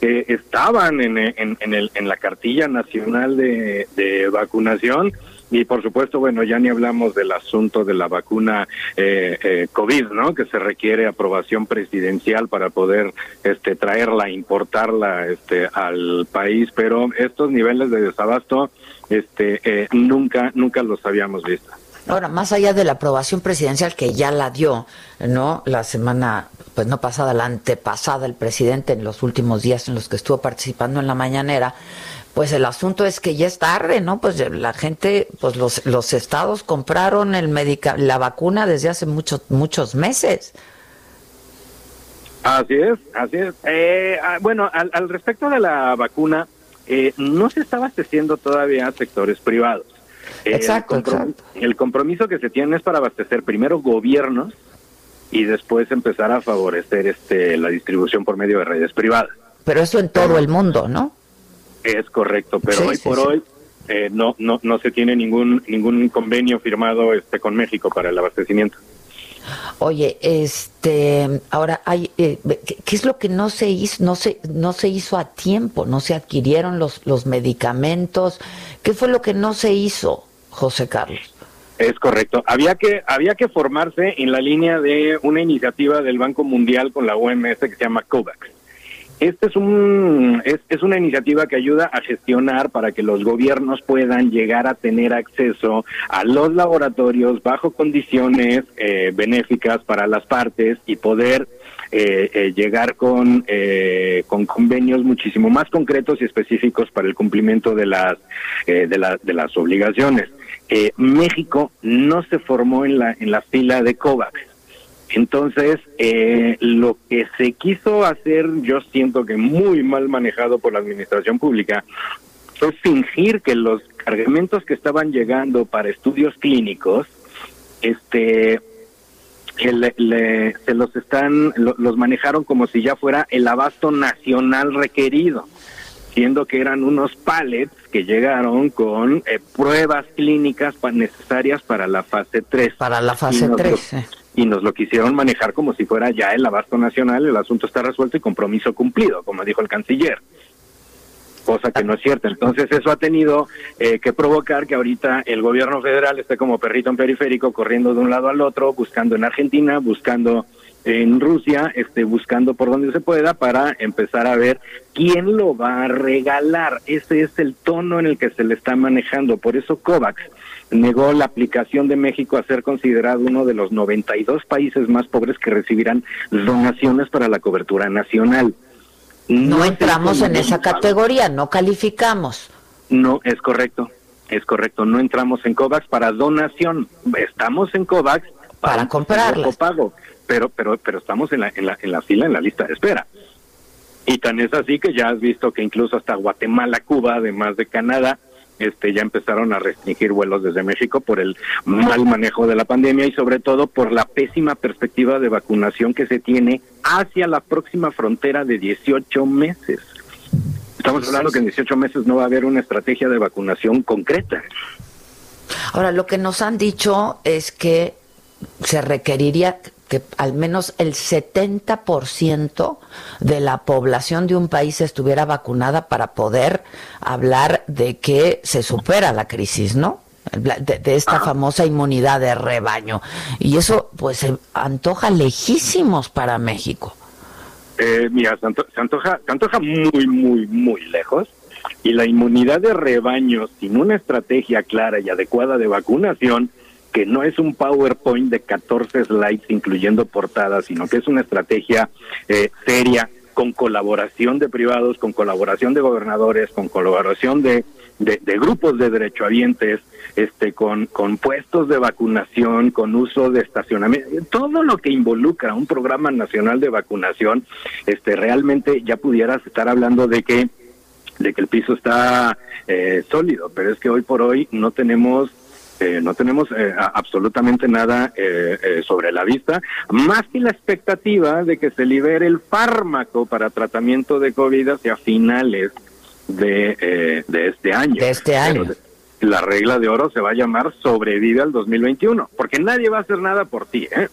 [SPEAKER 10] que estaban en, en, en, el, en la cartilla nacional de, de, vacunación. Y por supuesto, bueno, ya ni hablamos del asunto de la vacuna eh, eh, COVID, ¿no? Que se requiere aprobación presidencial para poder este, traerla, importarla este, al país. Pero estos niveles de desabasto este, eh, nunca, nunca los habíamos visto.
[SPEAKER 2] Ahora, más allá de la aprobación presidencial que ya la dio, ¿no? La semana, pues no pasada, la antepasada, el presidente en los últimos días en los que estuvo participando en la mañanera, pues el asunto es que ya es tarde, ¿no? Pues la gente, pues los, los estados compraron el medica la vacuna desde hace muchos, muchos meses.
[SPEAKER 10] Así es, así es. Eh, ah, bueno, al, al, respecto de la vacuna, eh, no se está abasteciendo todavía a sectores privados.
[SPEAKER 2] Exacto,
[SPEAKER 10] el, compromiso que se tiene es para abastecer primero gobiernos y después empezar a favorecer este la distribución por medio de redes privadas.
[SPEAKER 2] Pero eso en todo el mundo, ¿no?
[SPEAKER 10] Es correcto, pero hoy por hoy eh, no no no se tiene ningún ningún convenio firmado este con México para el abastecimiento.
[SPEAKER 2] Oye, este, ahora hay, eh, ¿qué, es lo que no se hizo, no se, no se hizo a tiempo, no se adquirieron los, los medicamentos? ¿Qué fue lo que no se hizo, José Carlos?
[SPEAKER 10] Es correcto. Había que había que formarse en la línea de una iniciativa del Banco Mundial con la OMS que se llama COVAX. Este es un es, es, una iniciativa que ayuda a gestionar para que los gobiernos puedan llegar a tener acceso a los laboratorios bajo condiciones eh, benéficas para las partes y poder llegar con con convenios muchísimo más concretos y específicos para el cumplimiento de las de, de las obligaciones. México no se formó en la en la fila de COVAX Entonces, eh, lo que se quiso hacer, yo siento que muy mal manejado por la administración pública, fue fingir que los cargamentos que estaban llegando para estudios clínicos, este, se los están, los manejaron como si ya fuera el abasto nacional requerido siendo que eran unos pallets que llegaron con eh, pruebas clínicas necesarias para la fase 3.
[SPEAKER 2] Para la fase 3.
[SPEAKER 10] Y nos lo quisieron manejar como si fuera ya el abasto nacional, el asunto está resuelto y compromiso cumplido, como dijo el canciller. Cosa que no es cierta. Entonces eso ha tenido eh, que provocar que ahorita el gobierno federal esté como perrito en periférico, corriendo de un lado al otro, buscando en Argentina, buscando en Rusia, este, buscando por donde se pueda para empezar a ver quién lo va a regalar. Ese es el tono en el que se le está manejando. Por eso COVAX negó la aplicación de México a ser considerado uno de los 92 países más pobres que recibirán donaciones para la cobertura nacional.
[SPEAKER 2] No, entramos en esa categoría, no calificamos.
[SPEAKER 10] No, es correcto, es correcto. No entramos en COVAX para donación. Estamos en COVAX
[SPEAKER 2] para, para
[SPEAKER 10] pago pero pero pero estamos en la, en la en la fila en la lista de espera y tan es así que ya has visto que incluso hasta Guatemala Cuba además de Canadá este ya empezaron a restringir vuelos desde México por el mal manejo de la pandemia y sobre todo por la pésima perspectiva de vacunación que se tiene hacia la próxima frontera de 18 meses. Estamos hablando que en 18 meses no va a haber una estrategia de vacunación concreta.
[SPEAKER 2] Ahora, lo que nos han dicho es que se requeriría que al menos el 70% de la población de un país estuviera vacunada para poder hablar de que se supera la crisis, ¿no? De, esta famosa inmunidad de rebaño. Y eso, pues, se antoja lejísimos para México.
[SPEAKER 10] Eh, mira, se, antoja, se antoja muy, muy, muy lejos. Y la inmunidad de rebaño, sin una estrategia clara y adecuada de vacunación, que no es un PowerPoint de 14 slides incluyendo portadas, sino que es una estrategia eh, seria con colaboración de privados, con colaboración de gobernadores, con colaboración de, de, grupos de derechohabientes, este, con, con puestos de vacunación, con uso de estacionamiento, todo lo que involucra un programa nacional de vacunación, este, realmente ya pudieras estar hablando de que de que el piso está eh, sólido, pero es que hoy por hoy no tenemos eh, no tenemos eh, absolutamente nada eh, sobre la vista, más que la expectativa de que se libere el fármaco para tratamiento de COVID hacia finales de, de este año.
[SPEAKER 2] De este año.
[SPEAKER 10] la regla de oro se va a llamar sobrevive al 2021, porque nadie va a hacer nada por ti, ¿eh?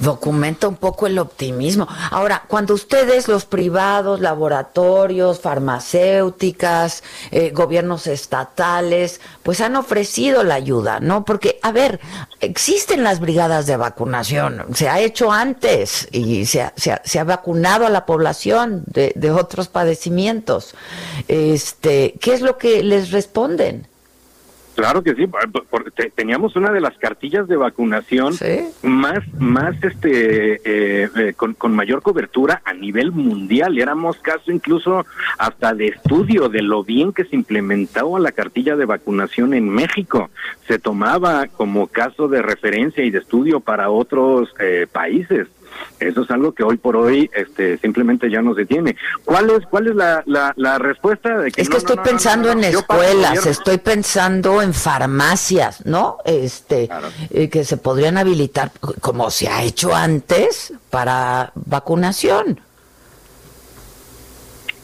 [SPEAKER 2] Documenta un poco el optimismo. Ahora, cuando ustedes, los privados, laboratorios, farmacéuticas, eh, gobiernos estatales, pues han ofrecido la ayuda, ¿no? Porque, a ver, existen las brigadas de vacunación, se ha hecho antes y se ha, se ha, vacunado a la población de, de otros padecimientos. Este, ¿Qué es lo que les responden?
[SPEAKER 10] Claro que sí, teníamos una de las cartillas de vacunación más, más este, eh, eh, con, con, mayor cobertura a nivel mundial. Éramos caso incluso hasta de estudio de lo bien que se implementaba la cartilla de vacunación en México. Se tomaba como caso de referencia y de estudio para otros eh, países. Eso es algo que hoy por hoy este, simplemente ya no se tiene. ¿Cuál es, cuál es la, la, respuesta? De
[SPEAKER 2] que es que estoy pensando en escuelas, estoy pensando en farmacias, ¿no? Este, eh, que se podrían habilitar, como se ha hecho antes, para vacunación.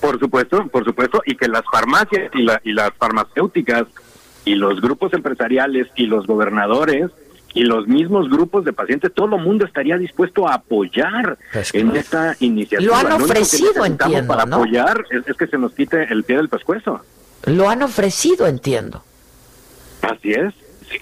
[SPEAKER 10] Por supuesto, por supuesto, y que las farmacias y, la, y las farmacéuticas y los grupos empresariales y los gobernadores y los mismos grupos de pacientes, todo el mundo estaría dispuesto a apoyar en esta iniciativa.
[SPEAKER 2] Lo han ofrecido, entiendo.
[SPEAKER 10] Para apoyar es, que se nos quite el pie del pescuezo.
[SPEAKER 2] Lo han ofrecido, entiendo.
[SPEAKER 10] Así es.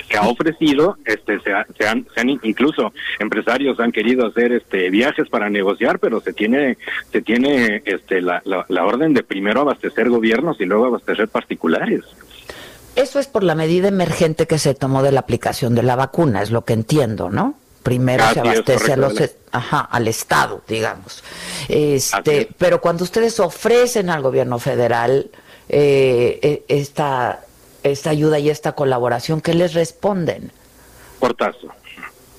[SPEAKER 10] Se, ha ofrecido, este, se, se, han, se han, incluso empresarios han querido hacer este viajes para negociar, pero se tiene, se tiene este la, la, la orden de primero abastecer gobiernos y luego abastecer particulares.
[SPEAKER 2] Eso es por la medida emergente que se tomó de la aplicación de la vacuna, es lo que entiendo, ¿no? Primero se abastece a los, ajá, al Estado, digamos. Este, pero cuando ustedes ofrecen al gobierno federal eh, e, esta, esta ayuda y esta colaboración, ¿qué les responden?
[SPEAKER 10] Portazo.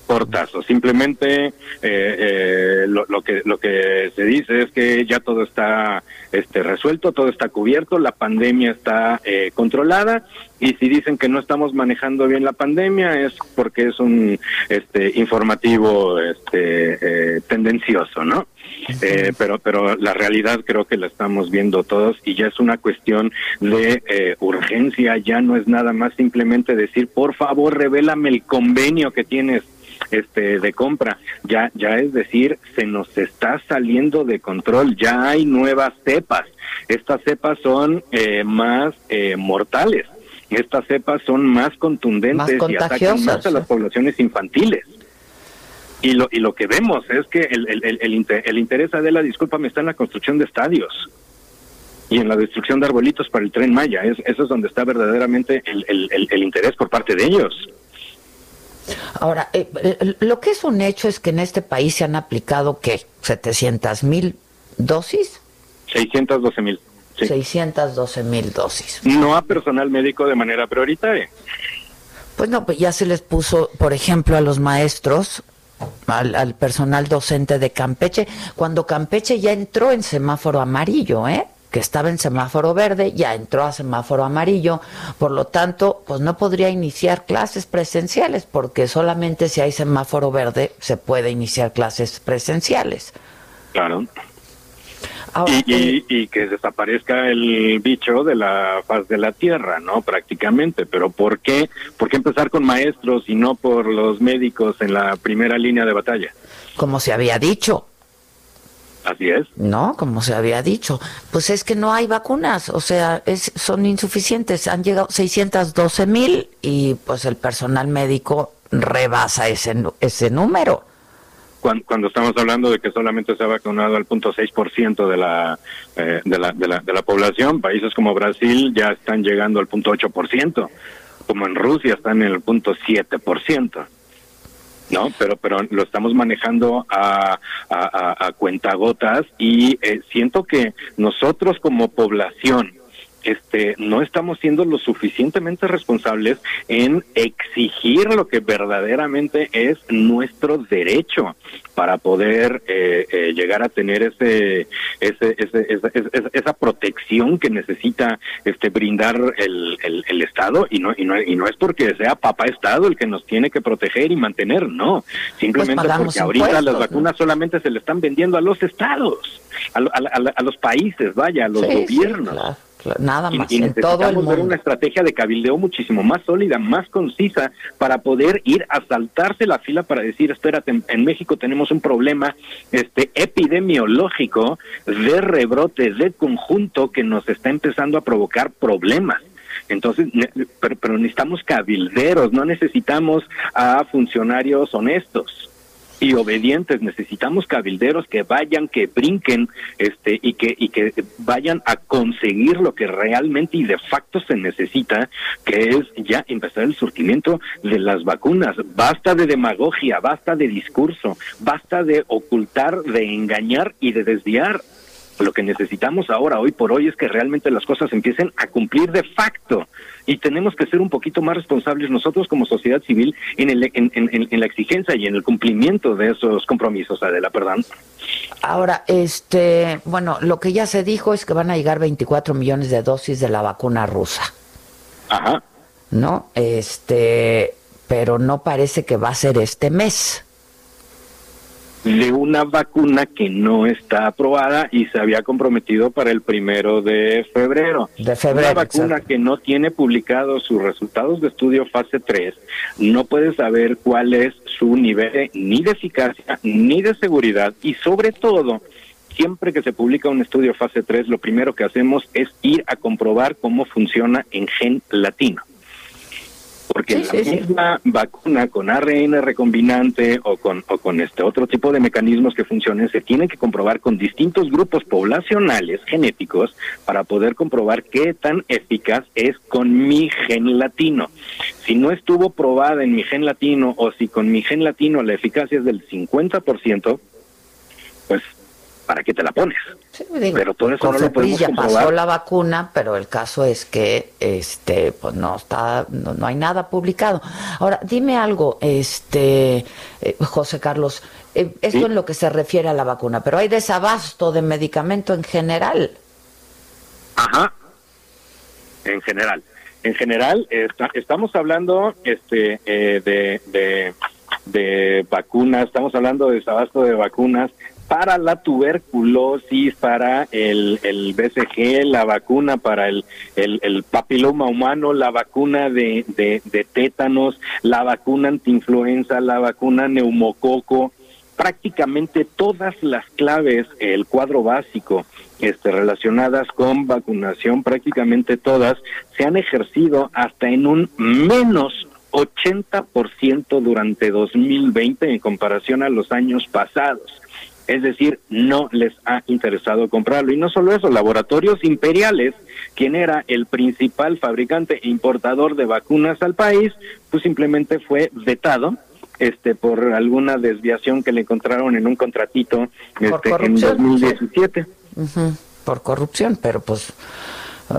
[SPEAKER 10] Portazo. Simplemente eh, eh, lo, que lo que se dice es que ya todo está este resuelto, todo está cubierto, la pandemia está eh, controlada y si dicen que no estamos manejando bien la pandemia es porque es un este informativo este tendencioso, ¿no? pero pero la realidad creo que la estamos viendo todos y ya es una cuestión de urgencia, ya no es nada más simplemente decir por favor revélame el convenio que tienes este de compra. Ya ya es decir se nos está saliendo de control. Ya hay nuevas cepas. Estas cepas son eh, más eh, mortales. Estas cepas son más contundentes y atacan más a las poblaciones infantiles. Y lo y lo que vemos es que el el, el, el, interés de la disculpa me está en la construcción de estadios y en la destrucción de arbolitos para el tren Maya. Es, eso es donde está verdaderamente el, el, el interés por parte de ellos.
[SPEAKER 2] Ahora, eh, eh, lo que es un hecho es que en este país se han aplicado, ¿qué? ¿700 mil dosis?
[SPEAKER 10] 612 mil.
[SPEAKER 2] 612 mil dosis.
[SPEAKER 10] No a personal médico de manera prioritaria.
[SPEAKER 2] Pues no, pues ya se les puso, por ejemplo, a los maestros, al, al personal docente de Campeche, cuando Campeche ya entró en semáforo amarillo, ¿eh? Que estaba en semáforo verde, ya entró a semáforo amarillo, por lo tanto, pues no podría iniciar clases presenciales, porque solamente si hay semáforo verde se puede iniciar clases presenciales.
[SPEAKER 10] Claro. y, eh, y, que desaparezca el bicho de la faz de la tierra, ¿no? Prácticamente. Pero ¿por qué? ¿Por qué empezar con maestros y no por los médicos en la primera línea de batalla?
[SPEAKER 2] Como se había dicho,
[SPEAKER 10] Así es.
[SPEAKER 2] No, como se había dicho. Pues es que no hay vacunas, o sea, es, son insuficientes. Han llegado 612 mil y pues el personal médico rebasa ese, ese número.
[SPEAKER 10] Cuando, cuando, estamos hablando de que solamente se ha vacunado el 0.6% de la, eh, de, la, de, la, de la población, países como Brasil ya están llegando al 0.8%, como en Rusia están en el 0.7%. ¿no? Pero, pero lo estamos manejando a, a, a, cuentagotas y eh, siento que nosotros como población, este, no estamos siendo lo suficientemente responsables en exigir lo que verdaderamente es nuestro derecho para poder eh, eh, llegar a tener ese, ese, ese, esa protección que necesita este brindar el, el, Estado. Y no, y no y no es porque sea papá Estado el que nos tiene que proteger y mantener, no, simplemente pues porque ahorita las vacunas solamente se le están vendiendo a los estados, a, a, los países, vaya, a los gobiernos
[SPEAKER 2] nada más.
[SPEAKER 10] Y, necesitamos ver una estrategia de cabildeo muchísimo más sólida, más concisa, para poder ir a saltarse la fila para decir, espérate, en, México tenemos un problema este epidemiológico de rebrote de conjunto que nos está empezando a provocar problemas. Entonces, pero, pero necesitamos cabilderos, no necesitamos a funcionarios honestos y obedientes. Necesitamos cabilderos que vayan, que brinquen, este, y que, y que vayan a conseguir lo que realmente y de facto se necesita, que es ya empezar el surtimiento de las vacunas. Basta de demagogia, basta de discurso, basta de ocultar, de engañar y de desviar. Lo que necesitamos ahora, hoy por hoy, es que realmente las cosas empiecen a cumplir de facto y tenemos que ser un poquito más responsables nosotros como sociedad civil en, el, en, en, la exigencia y en el cumplimiento de esos compromisos, Adela, perdón.
[SPEAKER 2] Ahora, este, bueno, lo que ya se dijo es que van a llegar 24 millones de dosis de la vacuna rusa.
[SPEAKER 10] Ajá.
[SPEAKER 2] ¿No? Este, pero no parece que va a ser este mes
[SPEAKER 10] de una vacuna que no está aprobada y se había comprometido para el primero de febrero.
[SPEAKER 2] De febrero.
[SPEAKER 10] Una vacuna que no tiene publicados sus resultados de estudio fase 3, no puede saber cuál es su nivel ni de eficacia ni de seguridad y sobre todo siempre que se publica un estudio fase 3, lo primero que hacemos es ir a comprobar cómo funciona en gen latino porque la misma vacuna con ARN recombinante o con, o con este otro tipo de mecanismos que funcionen se tiene que comprobar con distintos grupos poblacionales genéticos para poder comprobar qué tan eficaz es con mi gen latino. Si no estuvo probada en mi gen latino o si con mi gen latino la eficacia es del 50%, pues ¿para qué te la pones? pero todo eso no lo podemos
[SPEAKER 2] ya pasó la vacuna, pero el caso es que este pues no está no, hay nada publicado. Ahora, dime algo, este eh, José Carlos, eh, esto en lo que se refiere a la vacuna, pero hay desabasto de medicamento en general.
[SPEAKER 10] Ajá. En general. En general, estamos hablando este, eh, de, de, de vacunas, estamos hablando de desabasto de vacunas para la tuberculosis, para el, el BCG, la vacuna para el, el, papiloma humano, la vacuna de, de, de tétanos, la vacuna antiinfluenza, la vacuna neumococo, prácticamente todas las claves, el cuadro básico este, relacionadas con vacunación, prácticamente todas, se han ejercido hasta en un menos 80% durante 2020 en comparación a los años pasados. Es decir, no les ha interesado comprarlo. Y no solo eso, Laboratorios Imperiales, quien era el principal fabricante e importador de vacunas al país, pues simplemente fue vetado este por alguna desviación que le encontraron en un contratito este, en 2017.
[SPEAKER 2] Por corrupción, pero pues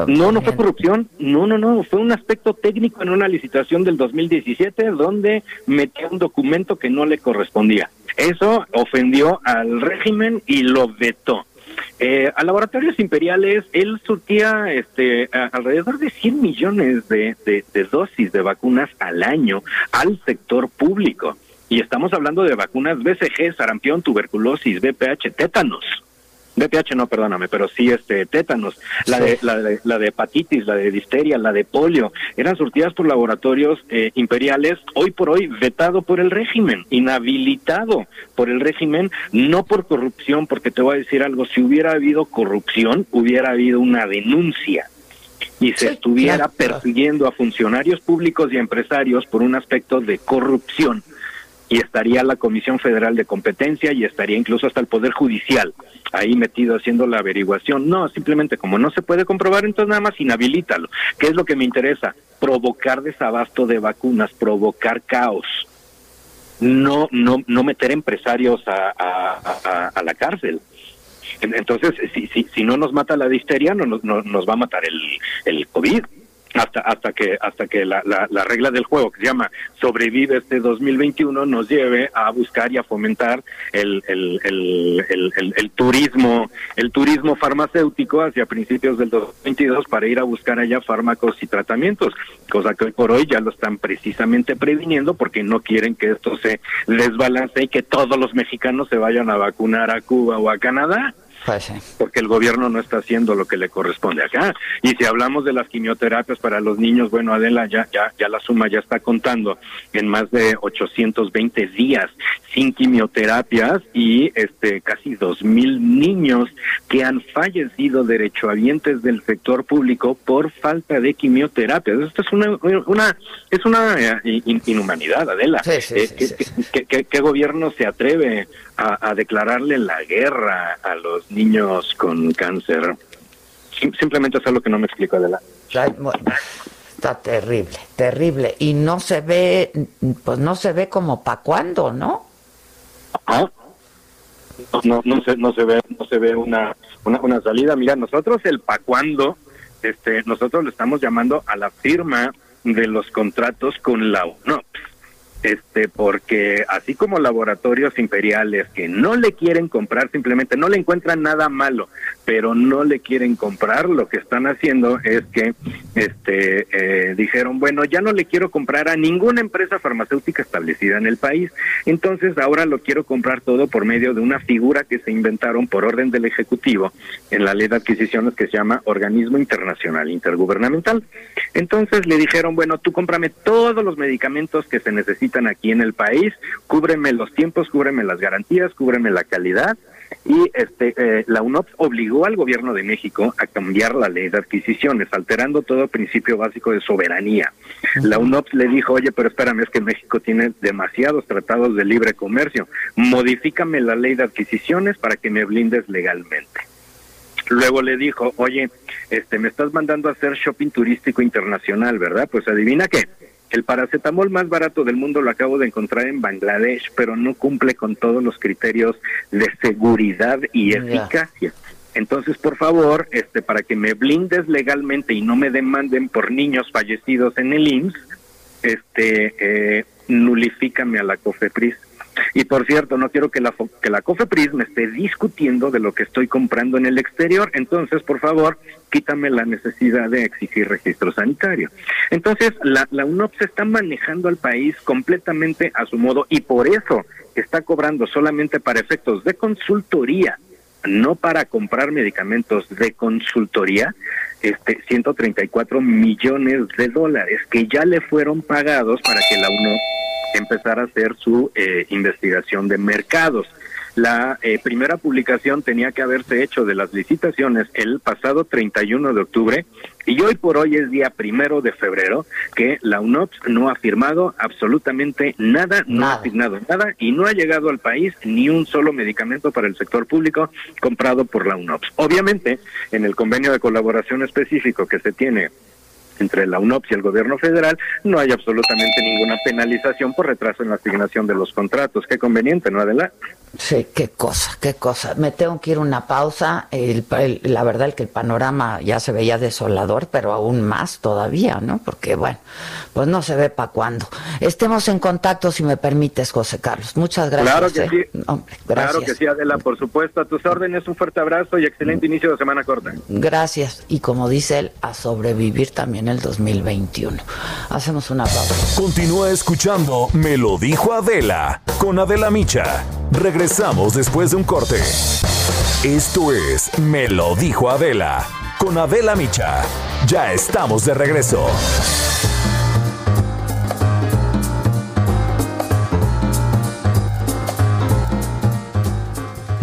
[SPEAKER 10] no, no fue corrupción, no, no, no, fue un aspecto técnico en una licitación del 2017 donde metió un documento que no le correspondía. Eso ofendió al régimen y lo vetó. Eh, a laboratorios imperiales, él surtía este, alrededor de 100 millones de, de dosis de vacunas al año al sector público. Y estamos hablando de vacunas BCG, sarampión, tuberculosis, BPH, tétanos. BPH no, perdóname, pero sí este tétanos, la de, la de la de hepatitis, la de disteria, la de polio, eran surtidas por laboratorios eh, imperiales, hoy por hoy vetado por el régimen, inhabilitado por el régimen, no por corrupción, porque te voy a decir algo, si hubiera habido corrupción, hubiera habido una denuncia y se estuviera persiguiendo a funcionarios públicos y empresarios por un aspecto de corrupción y estaría la Comisión Federal de Competencia y estaría incluso hasta el Poder Judicial ahí metido haciendo la averiguación. No, simplemente como no se puede comprobar, entonces nada más inabilítalo. ¿Qué es lo que me interesa? Provocar desabasto de vacunas, provocar caos. No, no, no meter empresarios a, a, a, la cárcel. Entonces, si, si, si no nos mata la disteria, no, no, nos va a matar el, el COVID hasta hasta que hasta que la, la, regla del juego que se llama sobrevive este 2021 nos lleve a buscar y a fomentar el, el, el, el, turismo el turismo farmacéutico hacia principios del 2022 para ir a buscar allá fármacos y tratamientos cosa que hoy por hoy ya lo están precisamente previniendo porque no quieren que esto se desbalance y que todos los mexicanos se vayan a vacunar a Cuba o a Canadá pues porque el gobierno no está haciendo lo que le corresponde acá. Y si hablamos de las quimioterapias para los niños, bueno, Adela, ya, ya, ya la suma ya está contando en más de 820 días sin quimioterapias y este casi dos mil niños que han fallecido derechohabientes del sector público por falta de quimioterapias. Esto es una, una es una eh, inhumanidad, Adela. Eh, ¿qué, gobierno se atreve a, declararle la guerra a los niños con cáncer. simplemente es algo que no me explico, Adela.
[SPEAKER 2] Está terrible, terrible. Y no se ve, pues no se ve como para cuándo, ¿no?
[SPEAKER 10] No, no, se, no se ve, no se ve una, una, una salida. Mira, nosotros el pa' cuándo, este, nosotros le estamos llamando a la firma de los contratos con la UNOPS este porque así como laboratorios imperiales que no le quieren comprar simplemente no le encuentran nada malo pero no le quieren comprar. Lo que están haciendo es que este eh, dijeron bueno ya no le quiero comprar a ninguna empresa farmacéutica establecida en el país. Entonces ahora lo quiero comprar todo por medio de una figura que se inventaron por orden del ejecutivo en la ley de adquisiciones que se llama organismo internacional intergubernamental. Entonces le dijeron bueno tú cómprame todos los medicamentos que se necesitan aquí en el país, cúbreme los tiempos, cúbreme las garantías, cúbreme la calidad. Y este, eh, la UNOPS obligó al gobierno de México a cambiar la ley de adquisiciones, alterando todo principio básico de soberanía. La UNOPS le dijo, oye, pero espérame, es que México tiene demasiados tratados de libre comercio, modifícame la ley de adquisiciones para que me blindes legalmente. Luego le dijo, oye, este, me estás mandando a hacer shopping turístico internacional, ¿verdad? Pues adivina qué, El paracetamol más barato del mundo lo acabo de encontrar en Bangladesh, pero no cumple con todos los criterios de seguridad y eficacia. Entonces, por favor, este, para que me blindes legalmente y no me demanden por niños fallecidos en el IMSS, este, eh, nulifícame a la COFEPRIS. Y por cierto, no quiero que la, que la COFEPRIS me esté discutiendo de lo que estoy comprando en el exterior. Entonces, por favor, quítame la necesidad de exigir registro sanitario. Entonces, la, la UNOPS está manejando al país completamente a su modo y por eso está cobrando solamente para efectos de consultoría, no para comprar medicamentos de consultoría, este 134 millones de dólares que ya le fueron pagados para que la UNOPS empezar a hacer su eh, investigación de mercados. La eh, primera publicación tenía que haberse hecho de las licitaciones el pasado 31 de octubre y hoy por hoy es día primero de febrero que la UNOPS no ha firmado absolutamente nada, no ha asignado nada y no ha llegado al país ni un solo medicamento para el sector público comprado por la UNOPS. Obviamente, en el convenio de colaboración específico que se tiene entre la UNOPS y el gobierno federal, no hay absolutamente ninguna penalización por retraso en la asignación de los contratos. Qué conveniente, ¿no, Adela?
[SPEAKER 2] Sí, qué cosa, qué cosa. Me tengo que ir una pausa. El, la verdad es que el panorama ya se veía desolador, pero aún más todavía, ¿no? Porque, bueno, pues no se ve para cuándo. Estemos en contacto, si me permites, José Carlos. Muchas gracias.
[SPEAKER 10] Claro que ¿eh? sí. Claro que sí, Adela, por supuesto. A tus órdenes, un fuerte abrazo y excelente inicio de semana corta.
[SPEAKER 2] Gracias. Y como dice él, a sobrevivir también el 2021. Hacemos una pausa.
[SPEAKER 1] Continúa escuchando Me lo dijo Adela con Adela Micha. Regresamos después de un corte. Esto es Me lo dijo Adela con Adela Micha. Ya estamos de regreso.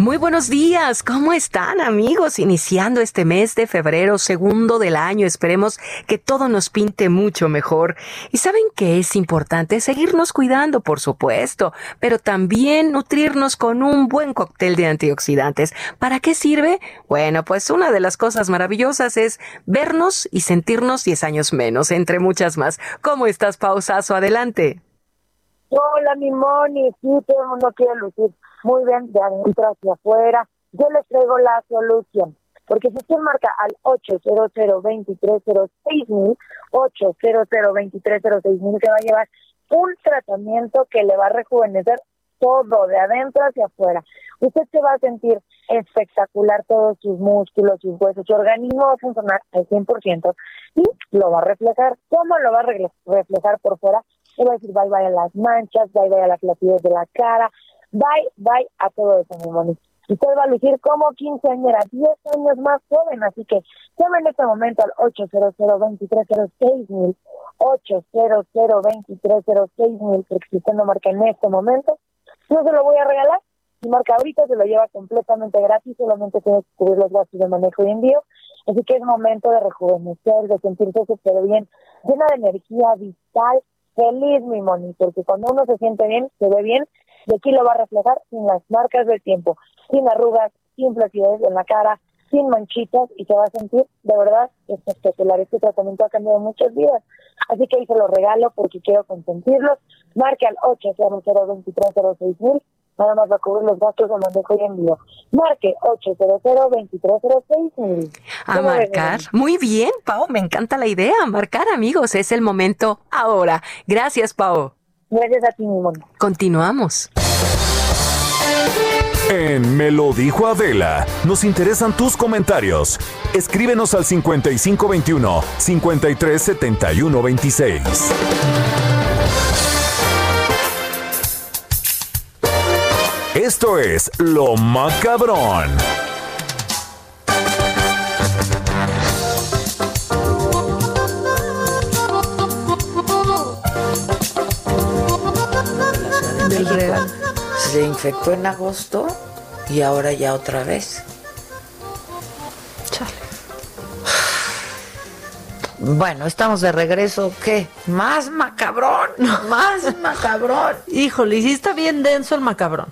[SPEAKER 11] Muy buenos días, ¿cómo están amigos? Iniciando este mes de febrero, segundo del año, esperemos que todo nos pinte mucho mejor. Y saben que es importante seguirnos cuidando, por supuesto, pero también nutrirnos con un buen cóctel de antioxidantes. ¿Para qué sirve? Bueno, pues una de las cosas maravillosas es vernos y sentirnos 10 años menos, entre muchas más. ¿Cómo estás, Pausazo? Adelante.
[SPEAKER 12] Hola, mi Moni, sí, todo el mundo quiere lucir muy bien de adentro hacia afuera. Yo les traigo la solución. Porque si usted marca al 800 230 mil, 800 230 mil, que va a llevar un tratamiento que le va a rejuvenecer todo, de adentro hacia afuera. Usted se va a sentir espectacular, todos sus músculos, sus huesos, su organismo va a funcionar al 100% y lo va a reflejar. ¿Cómo lo va a reflejar por fuera? Le va a decir bye bye las manchas, bye bye a las de la cara, Bye, bye a todo eso, mi Moni. Usted va a lucir como quinceañera, 10 años más joven, así que llame en este momento al 800 230 mil, 800 230 mil, porque si usted no marca en este momento, no se lo voy a regalar. Si marca ahorita, se lo lleva completamente gratis, solamente tiene que cubrir los gastos de manejo y envío. Así que es momento de rejuvenecer, de sentirse súper bien, llena de energía vital, feliz, mi Moni, porque cuando uno se siente bien, se ve bien y aquí lo va a reflejar sin las marcas del tiempo, sin arrugas, sin flacidez en la cara, sin manchitas y se va a sentir de verdad espectacular. Este tratamiento ha cambiado muchas vidas. Así que ahí se lo regalo porque quiero consentirlos. Marque al 800 mil Nada más va a cubrir los gastos de manejo y envío. Marque 800 mil
[SPEAKER 11] A marcar. Muy bien, Pau. Me encanta la idea. Marcar, amigos. Es el momento ahora. Gracias, Pau.
[SPEAKER 12] Gracias a ti, mi
[SPEAKER 11] Continuamos.
[SPEAKER 1] En Me lo dijo Adela, nos interesan tus comentarios. Escríbenos al 5521 537126. Esto es Lo Macabrón.
[SPEAKER 2] Se infectó en agosto y ahora ya otra vez. Chale. Bueno, estamos de regreso. ¿Qué? Más macabrón. Más macabrón.
[SPEAKER 3] Híjole, y sí está bien denso el macabrón.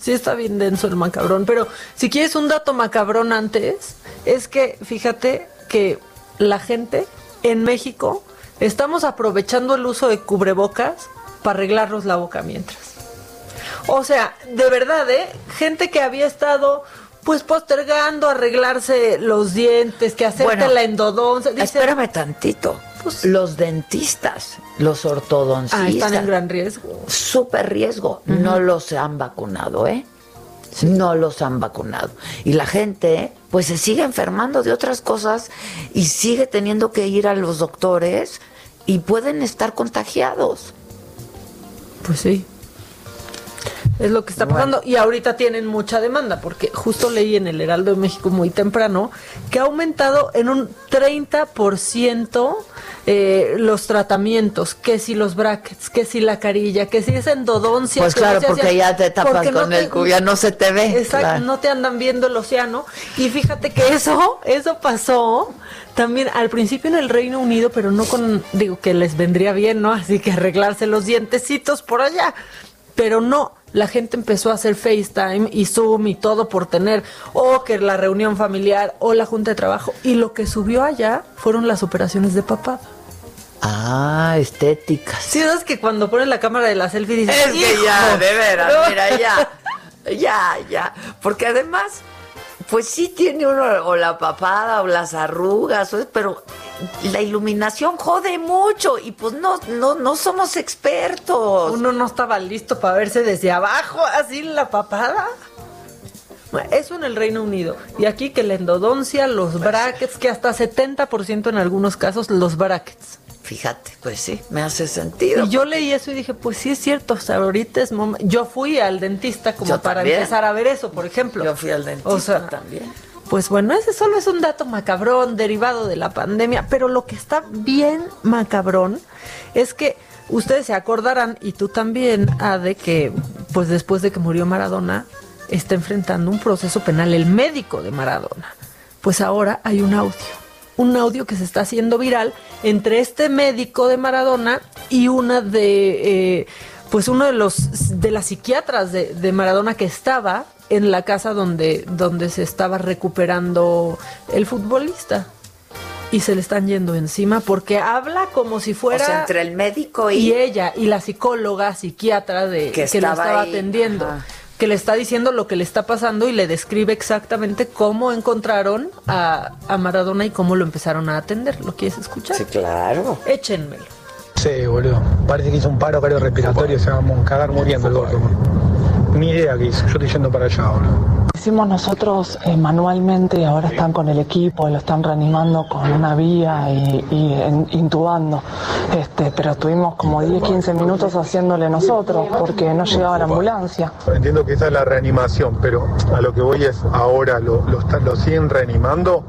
[SPEAKER 3] Sí está bien denso el macabrón. Pero si quieres un dato macabrón antes, es que fíjate que la gente en México estamos aprovechando el uso de cubrebocas para arreglarnos la boca mientras. O sea, de verdad, ¿eh? Gente que había estado pues postergando arreglarse los dientes, que hacerte la endodoncia.
[SPEAKER 2] espérame tantito. Pues, los dentistas, los ortodoncistas. Ah,
[SPEAKER 3] están en gran riesgo.
[SPEAKER 2] Súper riesgo. No los han vacunado, ¿eh? No los han vacunado. Y la gente, pues se sigue enfermando de otras cosas y sigue teniendo que ir a los doctores y pueden estar contagiados.
[SPEAKER 3] Pues sí. Es lo que está pasando. Y ahorita tienen mucha demanda, porque justo leí en el Heraldo de México muy temprano que ha aumentado en un 30% eh, los tratamientos, que si los brackets, que si la carilla, que si es endodoncia.
[SPEAKER 2] Pues claro, porque ya te tapas con el cubo, ya no se te ve.
[SPEAKER 3] Exacto, no te andan viendo el océano. Y fíjate que eso, eso pasó también al principio en el Reino Unido, pero no con, digo, que les vendría bien, ¿no? Así que arreglarse los dientecitos por allá. Pero no, la gente empezó a hacer FaceTime y Zoom y todo por tener o que la reunión familiar o la junta de trabajo. Y lo que subió allá fueron las operaciones de papada.
[SPEAKER 2] Ah, estéticas.
[SPEAKER 3] Sí, es que cuando ponen la cámara de la selfie dices,
[SPEAKER 2] es que ya, de veras, mira, ya, ya, ya. Porque además, pues sí tiene uno o la papada o las arrugas, pero la iluminación jode mucho y pues no, no, no somos expertos.
[SPEAKER 3] Uno no estaba listo para verse desde abajo, así la papada. Eso en el Reino Unido. Y aquí que la endodoncia, los brackets, que hasta 70% en algunos casos, los brackets.
[SPEAKER 2] Fíjate, pues sí, me hace sentido.
[SPEAKER 3] Y yo leí eso y dije, pues sí es cierto, o sea, ahorita es momento. Yo fui al dentista como para empezar a ver eso, por ejemplo.
[SPEAKER 2] Yo fui al dentista también.
[SPEAKER 3] Pues bueno, ese solo es un dato macabrón derivado de la pandemia, pero lo que está bien macabrón es que ustedes se acordarán, y tú también, de que pues después de que murió Maradona, está enfrentando un proceso penal el médico de Maradona. Pues ahora hay un audio un audio que se está haciendo viral entre este médico de Maradona y una de, eh, pues uno de los, de las psiquiatras de, Maradona que estaba en la casa donde, donde se estaba recuperando el futbolista. Y se le están yendo encima porque habla como si fuera
[SPEAKER 2] entre el médico y,
[SPEAKER 3] y ella y la psicóloga psiquiatra de que, lo estaba atendiendo que le está diciendo lo que le está pasando y le describe exactamente cómo encontraron a, Maradona y cómo lo empezaron a atender. ¿Lo quieres escuchar?
[SPEAKER 2] Sí, claro.
[SPEAKER 3] Échenmelo.
[SPEAKER 13] Sí, boludo. Parece que hizo un paro cardiorrespiratorio, se va a cagar muriendo el gordo. Ni idea que hizo, yo estoy yendo para allá, boludo.
[SPEAKER 14] Hicimos nosotros eh, manualmente, ahora están con el equipo, lo están reanimando con una vía y, intubando, este, pero estuvimos como 10, 15 minutos haciéndole nosotros porque no llegaba la ambulancia.
[SPEAKER 13] Entiendo que esa es la reanimación, pero a lo que voy es ahora, ¿lo, lo, siguen reanimando?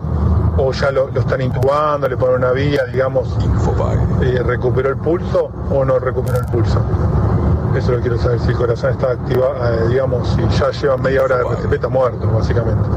[SPEAKER 13] o ya lo, están intubando, le ponen una vía, digamos, eh, ¿recuperó el pulso o no recuperó el pulso? Eso lo quiero saber, si el corazón está activado, eh, digamos, si ya lleva media hora de RCP, muerto, básicamente.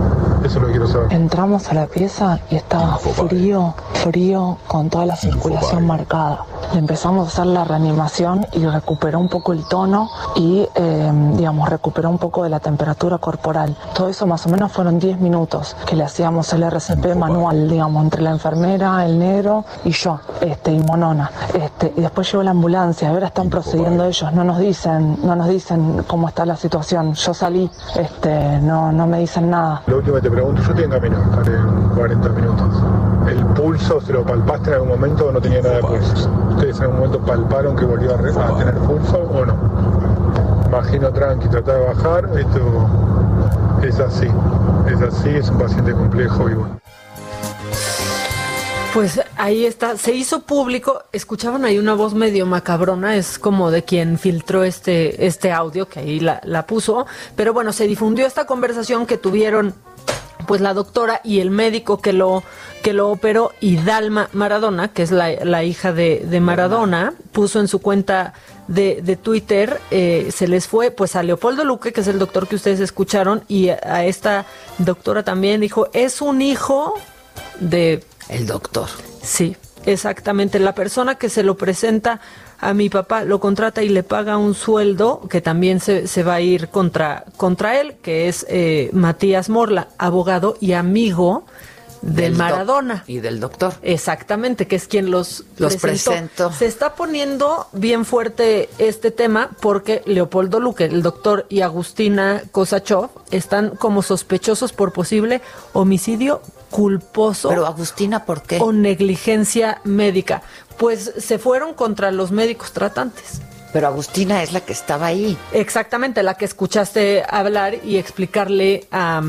[SPEAKER 13] Eso lo quiero saber.
[SPEAKER 14] Entramos a la pieza y estaba frío, frío, con toda la circulación marcada. Le empezamos a hacer la reanimación y recuperó un poco el tono y, eh, digamos, recuperó un poco de la temperatura corporal. Todo eso más o menos fueron 10 minutos que le hacíamos el RCP manual, digamos, entre la enfermera, el negro y yo, este, y Monona. Este, y después llegó la ambulancia, ahora están procediendo ellos, no nos dicen, no nos dicen cómo está la situación. Yo salí, este, no, no me dicen nada.
[SPEAKER 13] Lo último que te pregunto, yo tengo camino, estaré en 40 minutos. ¿El pulso se lo palpaste en algún momento o no tenía nada de pulso? ¿Ustedes en algún momento palparon que volvió a, tener pulso o no? Imagino tranqui, tratar de bajar, esto es así, es así, es un paciente complejo y bueno.
[SPEAKER 3] Pues ahí está, se hizo público, escuchaban ahí una voz medio macabrona, es como de quien filtró este, este audio que ahí la, la puso, pero bueno, se difundió esta conversación que tuvieron pues la doctora y el médico que lo, que lo operó y Dalma Maradona, que es la, hija de, Maradona, puso en su cuenta de, de Twitter, eh, se les fue pues a Leopoldo Luque, que es el doctor que ustedes escucharon, y a esta doctora también. Dijo, es un hijo de...
[SPEAKER 2] El doctor.
[SPEAKER 3] Sí, exactamente. La persona que se lo presenta a mi papá lo contrata y le paga un sueldo que también se, se va a ir contra, contra él, que es eh, Matías Morla, abogado y amigo de
[SPEAKER 2] Del
[SPEAKER 3] Maradona.
[SPEAKER 2] Y del doctor.
[SPEAKER 3] Exactamente, que es quien los,
[SPEAKER 2] Los
[SPEAKER 3] presentó.
[SPEAKER 2] presentó.
[SPEAKER 3] Se está poniendo bien fuerte este tema porque Leopoldo Luque, el doctor y Agustina Kosachov están como sospechosos por posible homicidio culposo.
[SPEAKER 2] Pero Agustina, ¿por qué?
[SPEAKER 3] O negligencia médica. Pues se fueron contra los médicos tratantes.
[SPEAKER 2] Pero Agustina es la que estaba ahí.
[SPEAKER 3] Exactamente, la que escuchaste hablar y explicarle a,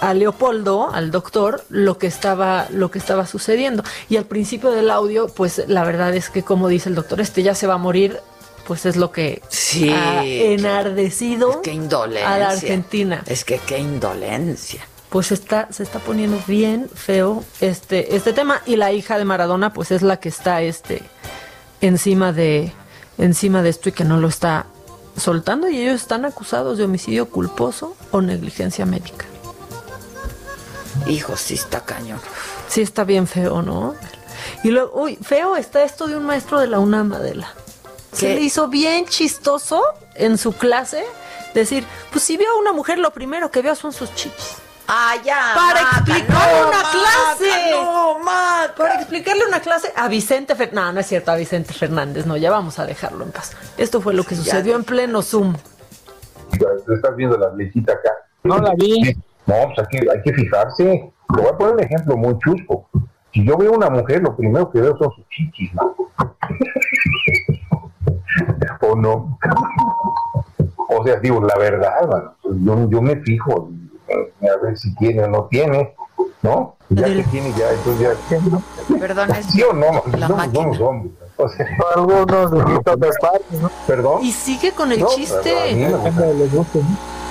[SPEAKER 3] a Leopoldo, al doctor, lo que estaba, lo que estaba sucediendo. Y al principio del audio, pues la verdad es que como dice el doctor, este ya se va a morir, pues es lo que
[SPEAKER 2] Sí.
[SPEAKER 3] ha enardecido
[SPEAKER 2] Qué indolencia.
[SPEAKER 3] a la Argentina.
[SPEAKER 2] Es que qué indolencia.
[SPEAKER 3] Pues está, se está poniendo bien feo este, este tema. Y la hija de Maradona, pues es la que está este encima de, encima de esto y que no lo está soltando. Y ellos están acusados de homicidio culposo o negligencia médica.
[SPEAKER 2] Hijo, sí está cañón.
[SPEAKER 3] Sí está bien feo, ¿no? Y luego, uy, feo está esto de un maestro de la UNAM, Adela. Se
[SPEAKER 2] ¿Qué?
[SPEAKER 3] le hizo bien chistoso en su clase decir, pues si veo a una mujer, lo primero que veo son sus chichis.
[SPEAKER 2] Ah, ya.
[SPEAKER 3] Para
[SPEAKER 2] Maca,
[SPEAKER 3] explicarle
[SPEAKER 2] no,
[SPEAKER 3] una
[SPEAKER 2] Maca,
[SPEAKER 3] clase.
[SPEAKER 2] No, Maca.
[SPEAKER 3] Para explicarle una clase a Vicente Fernández. No, no es cierto, a Vicente Fernández. No, ya vamos a dejarlo en paz. Esto fue lo que sucedió en pleno Zoom.
[SPEAKER 15] ¿Estás viendo la leycita acá? No la vi. No, pues aquí hay que fijarse. Te voy a poner un ejemplo muy chusco. Si yo veo una mujer, lo primero que veo son sus chichis, ¿no? ¿O no? O sea, digo, la verdad, yo, yo me fijo a ver si tiene o no tiene, ¿no? Ya que tiene, ya, entonces ya...
[SPEAKER 2] Perdón, es
[SPEAKER 15] ¿Sí o no?
[SPEAKER 2] la
[SPEAKER 15] somos,
[SPEAKER 2] máquina.
[SPEAKER 15] somos hombres. O sea, algunos de otras partes, ¿no? Perdón.
[SPEAKER 3] Y sigue con el
[SPEAKER 15] No,
[SPEAKER 3] chiste.
[SPEAKER 15] a mí me gusta.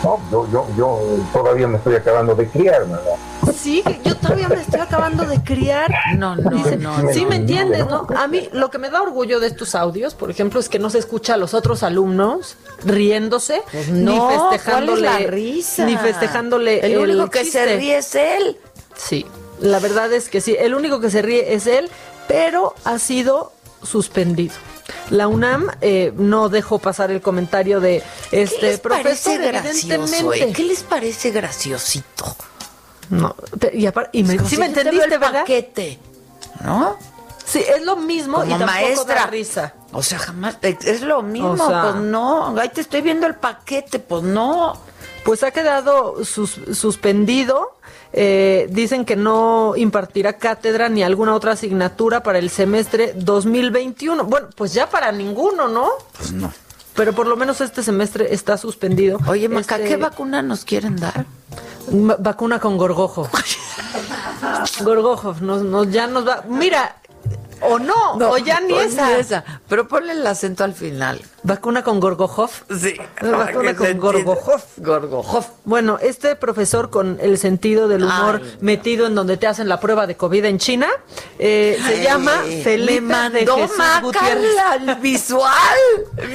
[SPEAKER 15] No, yo, yo, yo todavía me estoy acabando de criar, ¿verdad?
[SPEAKER 3] Sí, yo todavía me estoy acabando de criar.
[SPEAKER 2] No, no,
[SPEAKER 3] Dice,
[SPEAKER 2] no.
[SPEAKER 3] sí,
[SPEAKER 2] no,
[SPEAKER 3] me
[SPEAKER 2] no.
[SPEAKER 3] entiendes, ¿no? A mí lo que me da orgullo de estos audios, por ejemplo, es que no se escucha a los otros alumnos riéndose,
[SPEAKER 2] Pues no,
[SPEAKER 3] ni festejándole,
[SPEAKER 2] ¿cuál es la risa?
[SPEAKER 3] ni festejándole.
[SPEAKER 2] El único que se ríe es él.
[SPEAKER 3] Sí, la verdad es que sí. El único que se ríe es él, pero ha sido suspendido. La UNAM eh, no dejó pasar el comentario de este
[SPEAKER 2] ¿Qué les
[SPEAKER 3] profesor,
[SPEAKER 2] parece gracioso?
[SPEAKER 3] evidentemente.
[SPEAKER 2] eh? ¿Qué les parece graciosito?
[SPEAKER 3] No, y, y me, sí
[SPEAKER 2] si
[SPEAKER 3] me entendiste,
[SPEAKER 2] el
[SPEAKER 3] ¿verdad?
[SPEAKER 2] paquete, ¿no?
[SPEAKER 3] Sí, es lo mismo
[SPEAKER 2] Como
[SPEAKER 3] y tampoco
[SPEAKER 2] maestra.
[SPEAKER 3] da risa.
[SPEAKER 2] O sea, jamás. Es lo mismo,
[SPEAKER 3] O sea-
[SPEAKER 2] pues no. Ahí te estoy viendo el paquete, pues no.
[SPEAKER 3] Pues ha quedado sus- suspendido. Eh, dicen que no impartirá cátedra ni alguna otra asignatura para el semestre 2021. Bueno, pues ya para ninguno, ¿no?
[SPEAKER 2] Pues no.
[SPEAKER 3] Pero por lo menos este semestre está suspendido.
[SPEAKER 2] Oye, Maca,
[SPEAKER 3] Este,
[SPEAKER 2] ¿qué vacuna nos quieren dar?
[SPEAKER 3] va- vacuna con gorgojo. gorgojo, nos, nos- ya nos va. Mira, o no, o ya ni
[SPEAKER 2] pues
[SPEAKER 3] esa.
[SPEAKER 2] Pero ponle el acento al final.
[SPEAKER 3] Vacuna con Gorgojov.
[SPEAKER 2] Sí.
[SPEAKER 3] Vacuna con. Gorgojov.
[SPEAKER 2] Gorgojov.
[SPEAKER 3] Bueno, este profesor con el sentido del humor
[SPEAKER 2] Ay.
[SPEAKER 3] metido en donde te hacen la prueba de COVID en China, eh, se
[SPEAKER 2] Ay,
[SPEAKER 3] llama Felipe
[SPEAKER 2] Me mandó
[SPEAKER 3] de Jesús Gutiérrez.
[SPEAKER 2] el visual.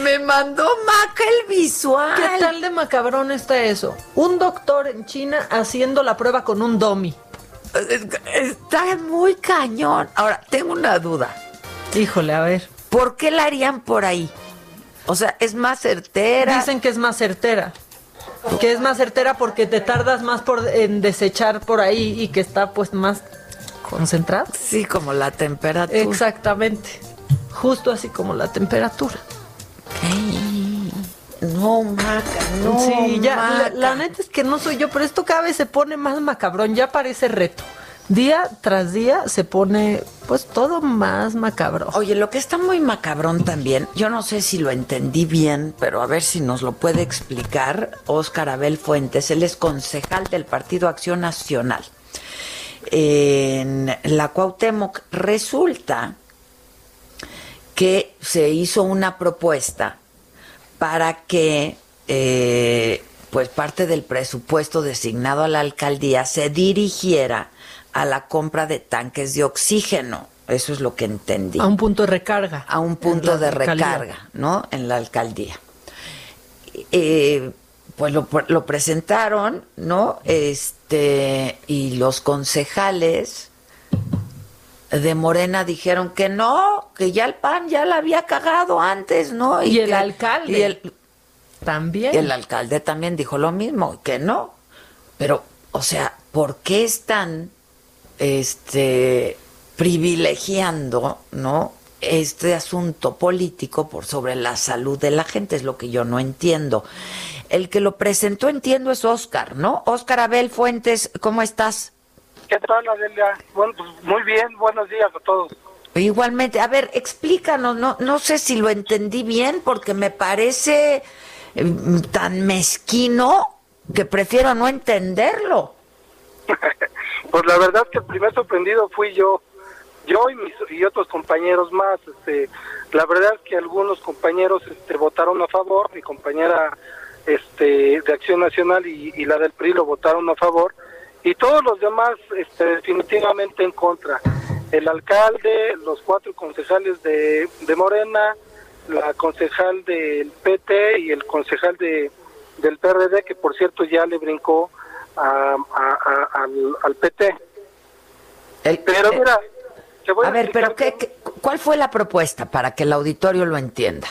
[SPEAKER 2] Me mandó Maca el visual.
[SPEAKER 3] ¿Qué tal de macabrón está eso? Un doctor en China haciendo la prueba con un domi.
[SPEAKER 2] Está muy cañón. Ahora, tengo una duda.
[SPEAKER 3] Híjole, a ver.
[SPEAKER 2] ¿Por qué la harían por ahí? O sea, es más certera.
[SPEAKER 3] Dicen que es más certera. Que es más certera porque te tardas más por en desechar por ahí y que está pues más concentrado.
[SPEAKER 2] Sí, como la temperatura.
[SPEAKER 3] Exactamente. Justo así como la temperatura.
[SPEAKER 2] No, Maca, no.
[SPEAKER 3] sí, ya, la,
[SPEAKER 2] Maca.
[SPEAKER 3] la neta es que no soy yo, pero esto cada vez se pone más macabrón, ya parece reto. Día tras día se pone pues todo más macabro.
[SPEAKER 2] Oye, lo que está muy macabrón también, yo no sé si lo entendí bien, pero a ver si nos lo puede explicar Óscar Abel Fuentes, él es concejal del Partido Acción Nacional. En la Cuauhtémoc resulta que se hizo una propuesta para que eh, pues parte del presupuesto designado a la alcaldía se dirigiera a la compra de tanques de oxígeno. Eso es lo que entendí.
[SPEAKER 3] A un punto de recarga.
[SPEAKER 2] A un punto de
[SPEAKER 3] alcaldía.
[SPEAKER 2] recarga, ¿no? En la alcaldía. Eh, pues lo, lo presentaron, ¿no? Este, y los concejales de Morena dijeron que no, que ya el PAN ya la había cagado antes, ¿no?
[SPEAKER 3] Y el
[SPEAKER 2] que-
[SPEAKER 3] alcalde.
[SPEAKER 2] y el-
[SPEAKER 3] También.
[SPEAKER 2] el alcalde también dijo lo mismo, que no. Pero, o sea, ¿por qué están este privilegiando, ¿no? Este asunto político por sobre la salud de la gente, es lo que yo no entiendo. El que lo presentó, entiendo, es Oscar, ¿no? Oscar Abel Fuentes, ¿cómo estás?
[SPEAKER 16] ¿Qué tal, Adelia? Bueno, pues muy bien, buenos días a todos.
[SPEAKER 2] Igualmente, a ver, explícanos, no, no sé si lo entendí bien porque me parece eh, tan mezquino que prefiero no entenderlo.
[SPEAKER 16] pues la verdad que el primer sorprendido fui yo, yo y, mis, y otros compañeros más. Este, la verdad es que algunos compañeros este, votaron a favor, mi compañera este, de Acción Nacional y, y la del PRI lo votaron a favor, y todos los demás este, definitivamente en contra. El alcalde, los cuatro concejales de, de Morena, la concejal del PT y el concejal de, del PRD, que por cierto ya le brincó a, a- a- al, al PT. pero mira, te voy
[SPEAKER 2] A ver, pero ¿qué, qué- cuál fue la propuesta para que el auditorio lo entienda?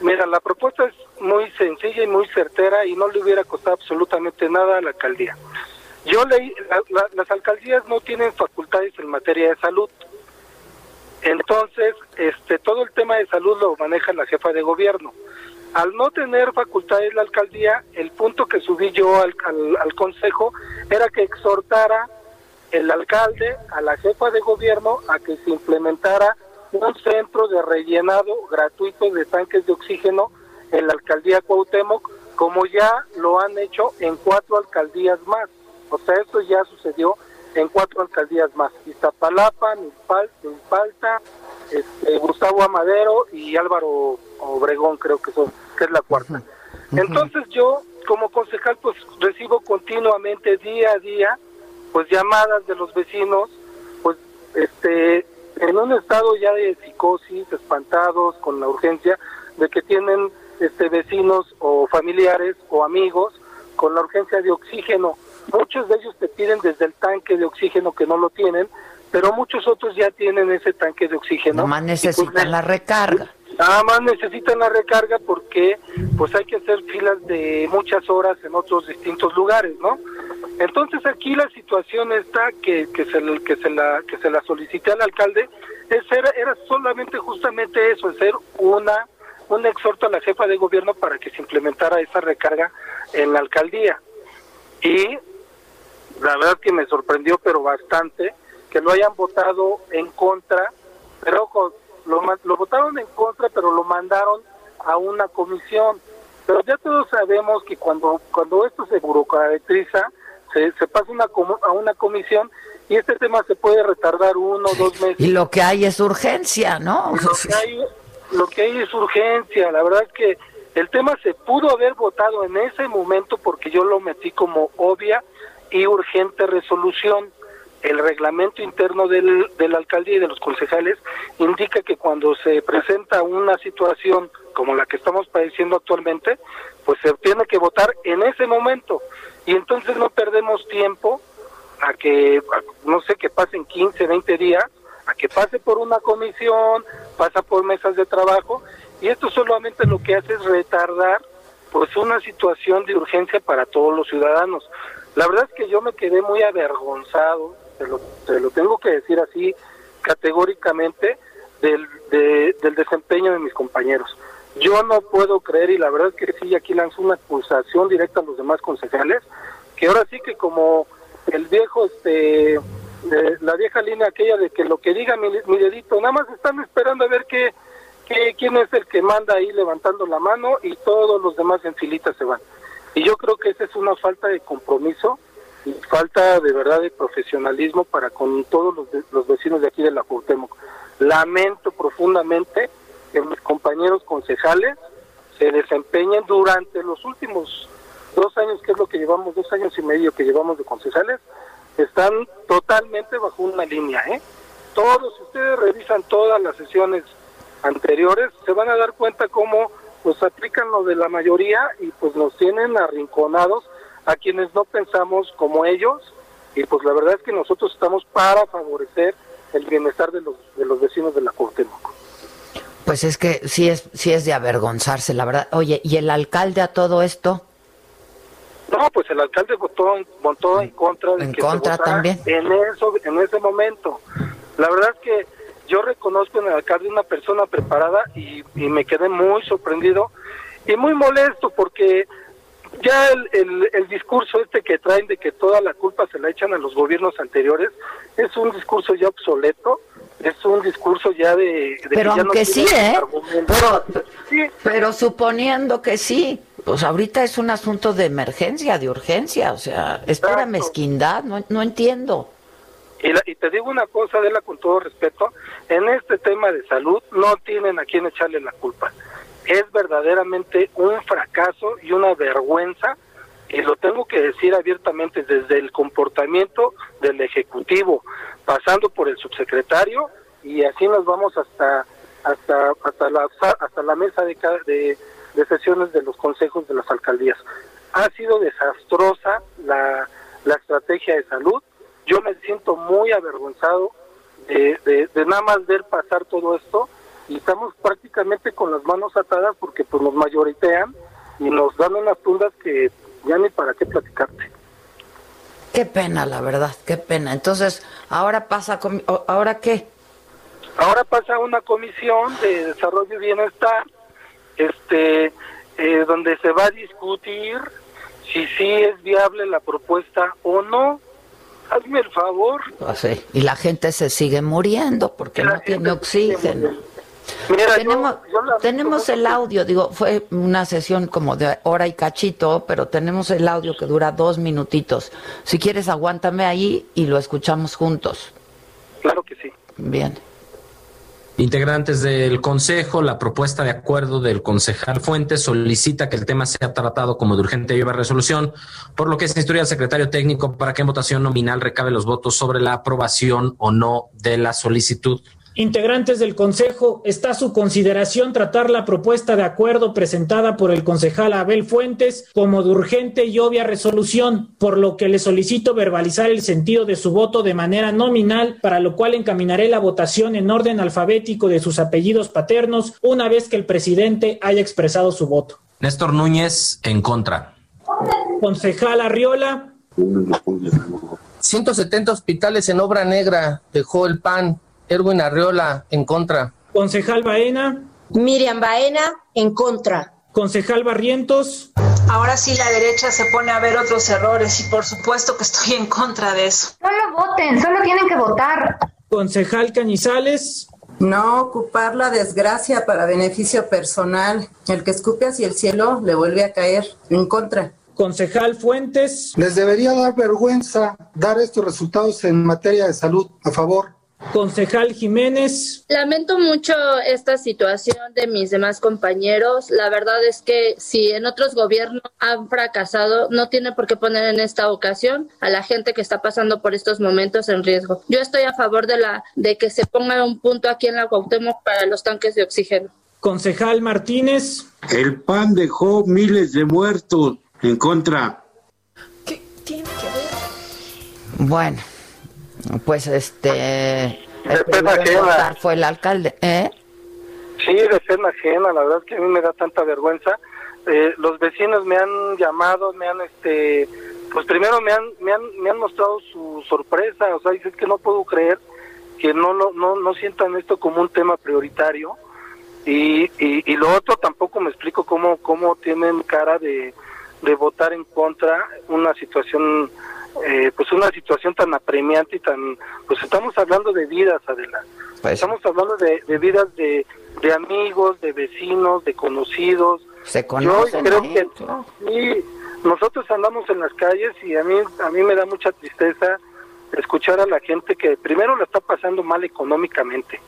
[SPEAKER 16] Mira, la propuesta es muy sencilla y muy certera y no le hubiera costado absolutamente nada a la alcaldía. Yo leí, la- la- las alcaldías no tienen facultades en materia de salud. Entonces, este, todo el tema de salud lo maneja la jefa de gobierno. Al no tener facultades la alcaldía, el punto que subí yo al, al- al consejo era que exhortara el alcalde a la jefa de gobierno a que se implementara un centro de rellenado gratuito de tanques de oxígeno en la alcaldía Cuauhtémoc, como ya lo han hecho en cuatro alcaldías más. O sea, esto ya sucedió en cuatro alcaldías más. Iztapalapa, Milpal- Milpalta, este, Gustavo Amadero y Álvaro Obregón, creo que, son, que es la cuarta. Entonces yo, como concejal, pues recibo continuamente, día a día, pues llamadas de los vecinos, pues este en un estado ya de psicosis, espantados con la urgencia de que tienen este vecinos o familiares o amigos con la urgencia de oxígeno. Muchos de ellos te piden desde el tanque de oxígeno que no lo tienen, pero muchos otros ya tienen ese tanque de oxígeno.
[SPEAKER 2] Nomás
[SPEAKER 16] Y, pues,
[SPEAKER 2] necesitan la recarga.
[SPEAKER 16] Nada más necesitan la recarga porque pues hay que hacer filas de muchas horas en otros distintos lugares, ¿no? Entonces aquí la situación está que, que se que se la que se la solicité al alcalde es era, era solamente justamente eso, es ser una un exhorto a la jefa de gobierno para que se implementara esa recarga en la alcaldía. Y la verdad que me sorprendió pero bastante que lo hayan votado en contra, pero ojo, lo, lo votaron en contra, pero lo mandaron a una comisión. Pero ya todos sabemos que cuando cuando esto se burocratiza, se, se pasa una a una comisión y este tema se puede retardar uno o dos meses.
[SPEAKER 2] Y lo que hay es urgencia, ¿no?
[SPEAKER 16] Lo que, hay, lo que hay es urgencia. La verdad es que el tema se pudo haber votado en ese momento porque yo lo metí como obvia y urgente resolución. El reglamento interno del, de la alcaldía y de los concejales indica que cuando se presenta una situación como la que estamos padeciendo actualmente, pues se tiene que votar en ese momento. Y entonces no perdemos tiempo a que, no sé, que pasen 15, 20 días, a que pase por una comisión, pasa por mesas de trabajo, y esto solamente lo que hace es retardar pues una situación de urgencia para todos los ciudadanos. La verdad es que yo me quedé muy avergonzado, te lo, te lo tengo que decir así categóricamente, del, de- del desempeño de mis compañeros. Yo no puedo creer, y la verdad es que sí, aquí lanzo una acusación directa a los demás concejales, que ahora sí que como el viejo, este, la vieja línea aquella de que lo que diga mi, mi dedito, nada más están esperando a ver qué, qué, quién es el que manda ahí levantando la mano y todos los demás en filita se van. Y yo creo que esa es una falta de compromiso y falta de verdad de profesionalismo para con todos los, los vecinos de aquí de la Cuauhtémoc. Lamento profundamente que mis compañeros concejales se desempeñen durante los últimos dos años, que es lo que llevamos, dos años y medio que llevamos de concejales, están totalmente bajo una línea, ¿eh? Todos, si ustedes revisan todas las sesiones anteriores, se van a dar cuenta cómo pues aplican lo de la mayoría y pues nos tienen arrinconados a quienes no pensamos como ellos y pues la verdad es que nosotros estamos para favorecer el bienestar de los de los vecinos de la Cuauhtémoc.
[SPEAKER 2] Pues es que sí es, sí es de avergonzarse, la verdad. Oye, ¿y el alcalde a todo esto?
[SPEAKER 16] No, pues el alcalde votó, votó en contra de
[SPEAKER 2] En
[SPEAKER 16] que
[SPEAKER 2] contra
[SPEAKER 16] se
[SPEAKER 2] también.
[SPEAKER 16] en eso, en ese momento. La verdad es que yo reconozco en el alcalde una persona preparada y, y me quedé muy sorprendido y muy molesto porque ya el, el, el discurso este que traen de que toda la culpa se la echan a los gobiernos anteriores es un discurso ya obsoleto, es un discurso ya de... de que
[SPEAKER 2] Pero
[SPEAKER 16] no
[SPEAKER 2] aunque sí, ¿eh? pero suponiendo que sí, pues ahorita es un asunto de emergencia, de urgencia, o sea, es pura mezquindad, no, no entiendo.
[SPEAKER 16] Y, la- y te digo una cosa, Adela, con todo respeto, en este tema de salud no tienen a quién echarle la culpa. Es verdaderamente un fracaso y una vergüenza, y lo tengo que decir abiertamente desde el comportamiento del Ejecutivo, pasando por el subsecretario, y así nos vamos hasta hasta hasta la hasta la mesa de, de, de sesiones de los consejos de las alcaldías. Ha sido desastrosa la, la estrategia de salud. Yo me siento muy avergonzado de, de- de nada más ver pasar todo esto y estamos prácticamente con las manos atadas porque pues nos mayoritean y nos dan unas tundas que ya ni para qué platicarte.
[SPEAKER 2] Qué pena, la verdad, qué pena. Entonces, ahora pasa, ¿ahora qué?
[SPEAKER 16] Ahora pasa una comisión de desarrollo y bienestar, este, eh, donde se va a discutir si sí es viable la propuesta o no. Hazme el favor.
[SPEAKER 2] Pues sí, y la gente se sigue muriendo porque no tiene oxígeno. tenemos tenemos el audio, digo, fue una sesión como de hora y cachito, pero tenemos el audio que dura dos minutitos. Si quieres, aguántame ahí y lo escuchamos juntos.
[SPEAKER 16] Claro que sí.
[SPEAKER 2] Bien.
[SPEAKER 17] Integrantes del Consejo, la propuesta de acuerdo del concejal Fuentes solicita que el tema sea tratado como de urgente y lleva resolución, por lo que se instruye al secretario técnico para que en votación nominal recabe los votos sobre la aprobación o no de la solicitud.
[SPEAKER 18] Integrantes del Consejo, está a su consideración tratar la propuesta de acuerdo presentada por el concejal Abel Fuentes como de urgente y obvia resolución, por lo que le solicito verbalizar el sentido de su voto de manera nominal, para lo cual encaminaré la votación en orden alfabético de sus apellidos paternos una vez que el presidente haya expresado su voto.
[SPEAKER 17] Néstor Núñez, en contra.
[SPEAKER 18] Concejal Arriola,
[SPEAKER 19] 170 hospitales en obra negra, dejó el PAN. Erwin Arriola, en contra.
[SPEAKER 18] concejal Baena,
[SPEAKER 20] Miriam Baena, en contra.
[SPEAKER 18] concejal Barrientos,
[SPEAKER 21] Ahora sí la derecha se pone a ver otros errores y por supuesto que estoy en contra de eso.
[SPEAKER 22] Solo voten, solo tienen que votar.
[SPEAKER 18] concejal Cañizales,
[SPEAKER 23] No ocupar la desgracia para beneficio personal. El que escupe hacia el cielo le vuelve a caer. En contra.
[SPEAKER 18] concejal Fuentes,
[SPEAKER 24] Les debería dar vergüenza dar estos resultados en materia de salud. A favor.
[SPEAKER 18] Concejal Jiménez,
[SPEAKER 25] Lamento mucho esta situación de mis demás compañeros. La verdad es que si en otros gobiernos han fracasado, no tiene por qué poner en esta ocasión a la gente que está pasando por estos momentos en riesgo. Yo estoy a favor de la de que se ponga un punto aquí en la Cuauhtémoc para los tanques de oxígeno.
[SPEAKER 18] concejal Martínez,
[SPEAKER 26] El PAN dejó miles de muertos en contra.
[SPEAKER 2] Bueno, pues este. El
[SPEAKER 16] De pena
[SPEAKER 2] primero en
[SPEAKER 16] ajena.
[SPEAKER 2] votar fue el alcalde, ¿eh?
[SPEAKER 16] Sí, de pena ajena, la verdad es que a mí me da tanta vergüenza. Eh, los vecinos me han llamado, me han, este, pues primero me han, me han, me han mostrado su sorpresa, o sea, dices que no puedo creer que no, lo- no, no sientan esto como un tema prioritario. Y, y, y lo otro tampoco me explico cómo, cómo tienen cara de, de votar en contra una situación, eh, pues una situación tan apremiante y tan, pues estamos hablando de vidas, Adela. Estamos hablando de, de vidas de, de amigos, de vecinos, de conocidos.
[SPEAKER 2] Se
[SPEAKER 16] Yo
[SPEAKER 2] conocen,
[SPEAKER 16] creo
[SPEAKER 2] ¿eh?
[SPEAKER 16] que sí, nosotros andamos en las calles y a mí, a mí me da mucha tristeza escuchar a la gente que primero la está pasando mal económicamente,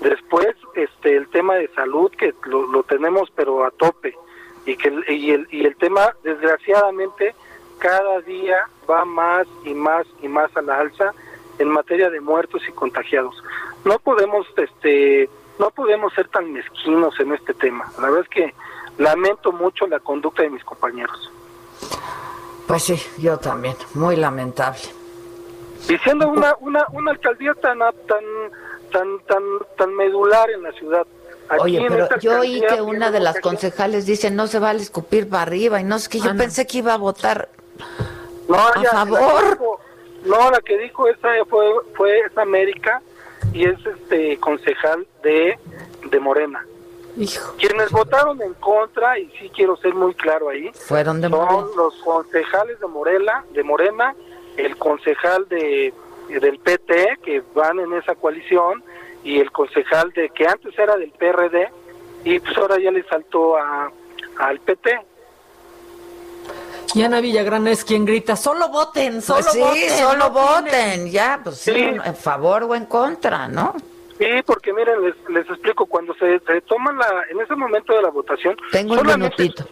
[SPEAKER 16] después este el tema de salud que lo, lo tenemos pero a tope y que y el, y el tema desgraciadamente cada día va más y más y más a la alza en materia de muertos y contagiados. No podemos este no podemos ser tan mezquinos en este tema. La verdad es que lamento mucho la conducta de mis compañeros.
[SPEAKER 2] Pues sí, yo también. Muy lamentable.
[SPEAKER 16] Y siendo una, una, una alcaldía tan, tan, tan, tan, tan medular en la ciudad. Aquí
[SPEAKER 2] Oye,
[SPEAKER 16] en
[SPEAKER 2] pero yo oí que una de las concejales dice no se vale escupir para arriba y no es que yo pensé que iba a votar
[SPEAKER 16] No,
[SPEAKER 2] a favor.
[SPEAKER 16] no, la que dijo esa fue, fue es América y es este concejal de, de Morena. Quienes votaron en contra, y sí quiero ser muy claro ahí,
[SPEAKER 2] fueron de
[SPEAKER 16] son los concejales de Morela, de Morena, el concejal de del PT que van en esa coalición y el concejal de que antes era del PRD y pues ahora ya le saltó a al PT.
[SPEAKER 3] Y Ana Villagrán es quien grita, solo voten, solo
[SPEAKER 2] Pues sí,
[SPEAKER 3] voten.
[SPEAKER 2] solo
[SPEAKER 3] no
[SPEAKER 2] voten, ya, pues sí,
[SPEAKER 16] Sí.
[SPEAKER 2] en favor o en contra, ¿no?
[SPEAKER 16] Sí, porque miren, les, les explico, cuando se, se toma la, en ese momento de la votación,
[SPEAKER 2] Tengo un
[SPEAKER 16] solamente,
[SPEAKER 2] minutito.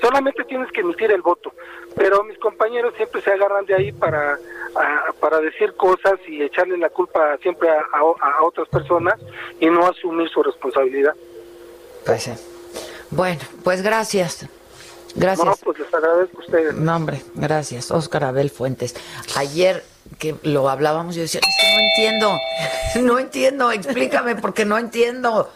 [SPEAKER 16] solamente tienes que emitir el voto, pero mis compañeros siempre se agarran de ahí para, a- para decir cosas y echarle la culpa siempre a, a- a otras personas y no asumir su responsabilidad.
[SPEAKER 2] Pues sí. Bueno, pues gracias. Gracias.
[SPEAKER 16] No, pues les agradezco a ustedes.
[SPEAKER 2] No, hombre, gracias. Oscar Abel Fuentes. Ayer que lo hablábamos, yo decía, es que no entiendo, no entiendo, explícame porque no entiendo.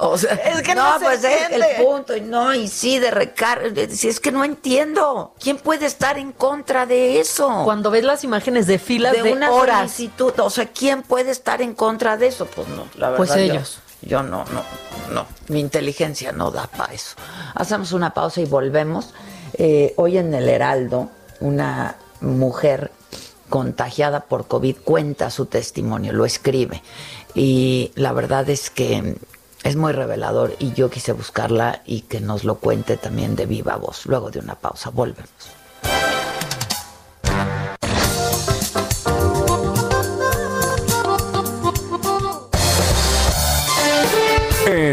[SPEAKER 2] O sea,
[SPEAKER 3] Es que no se
[SPEAKER 2] pues es el punto, y no, y sí, de recarga, si es que no entiendo. ¿Quién puede estar en contra de eso?
[SPEAKER 3] Cuando ves las imágenes de filas de,
[SPEAKER 2] una
[SPEAKER 3] horas.
[SPEAKER 2] solicitud, o sea, ¿quién puede estar en contra de eso? Pues no, la verdad.
[SPEAKER 3] Pues ellos.
[SPEAKER 2] Yo, no, no, no, mi inteligencia no da para eso. Hacemos una pausa y volvemos. Eh, hoy en el Heraldo, una mujer contagiada por COVID cuenta su testimonio, lo escribe. Y la verdad es que es muy revelador y yo quise buscarla y que nos lo cuente también de viva voz. Luego de una pausa, volvemos.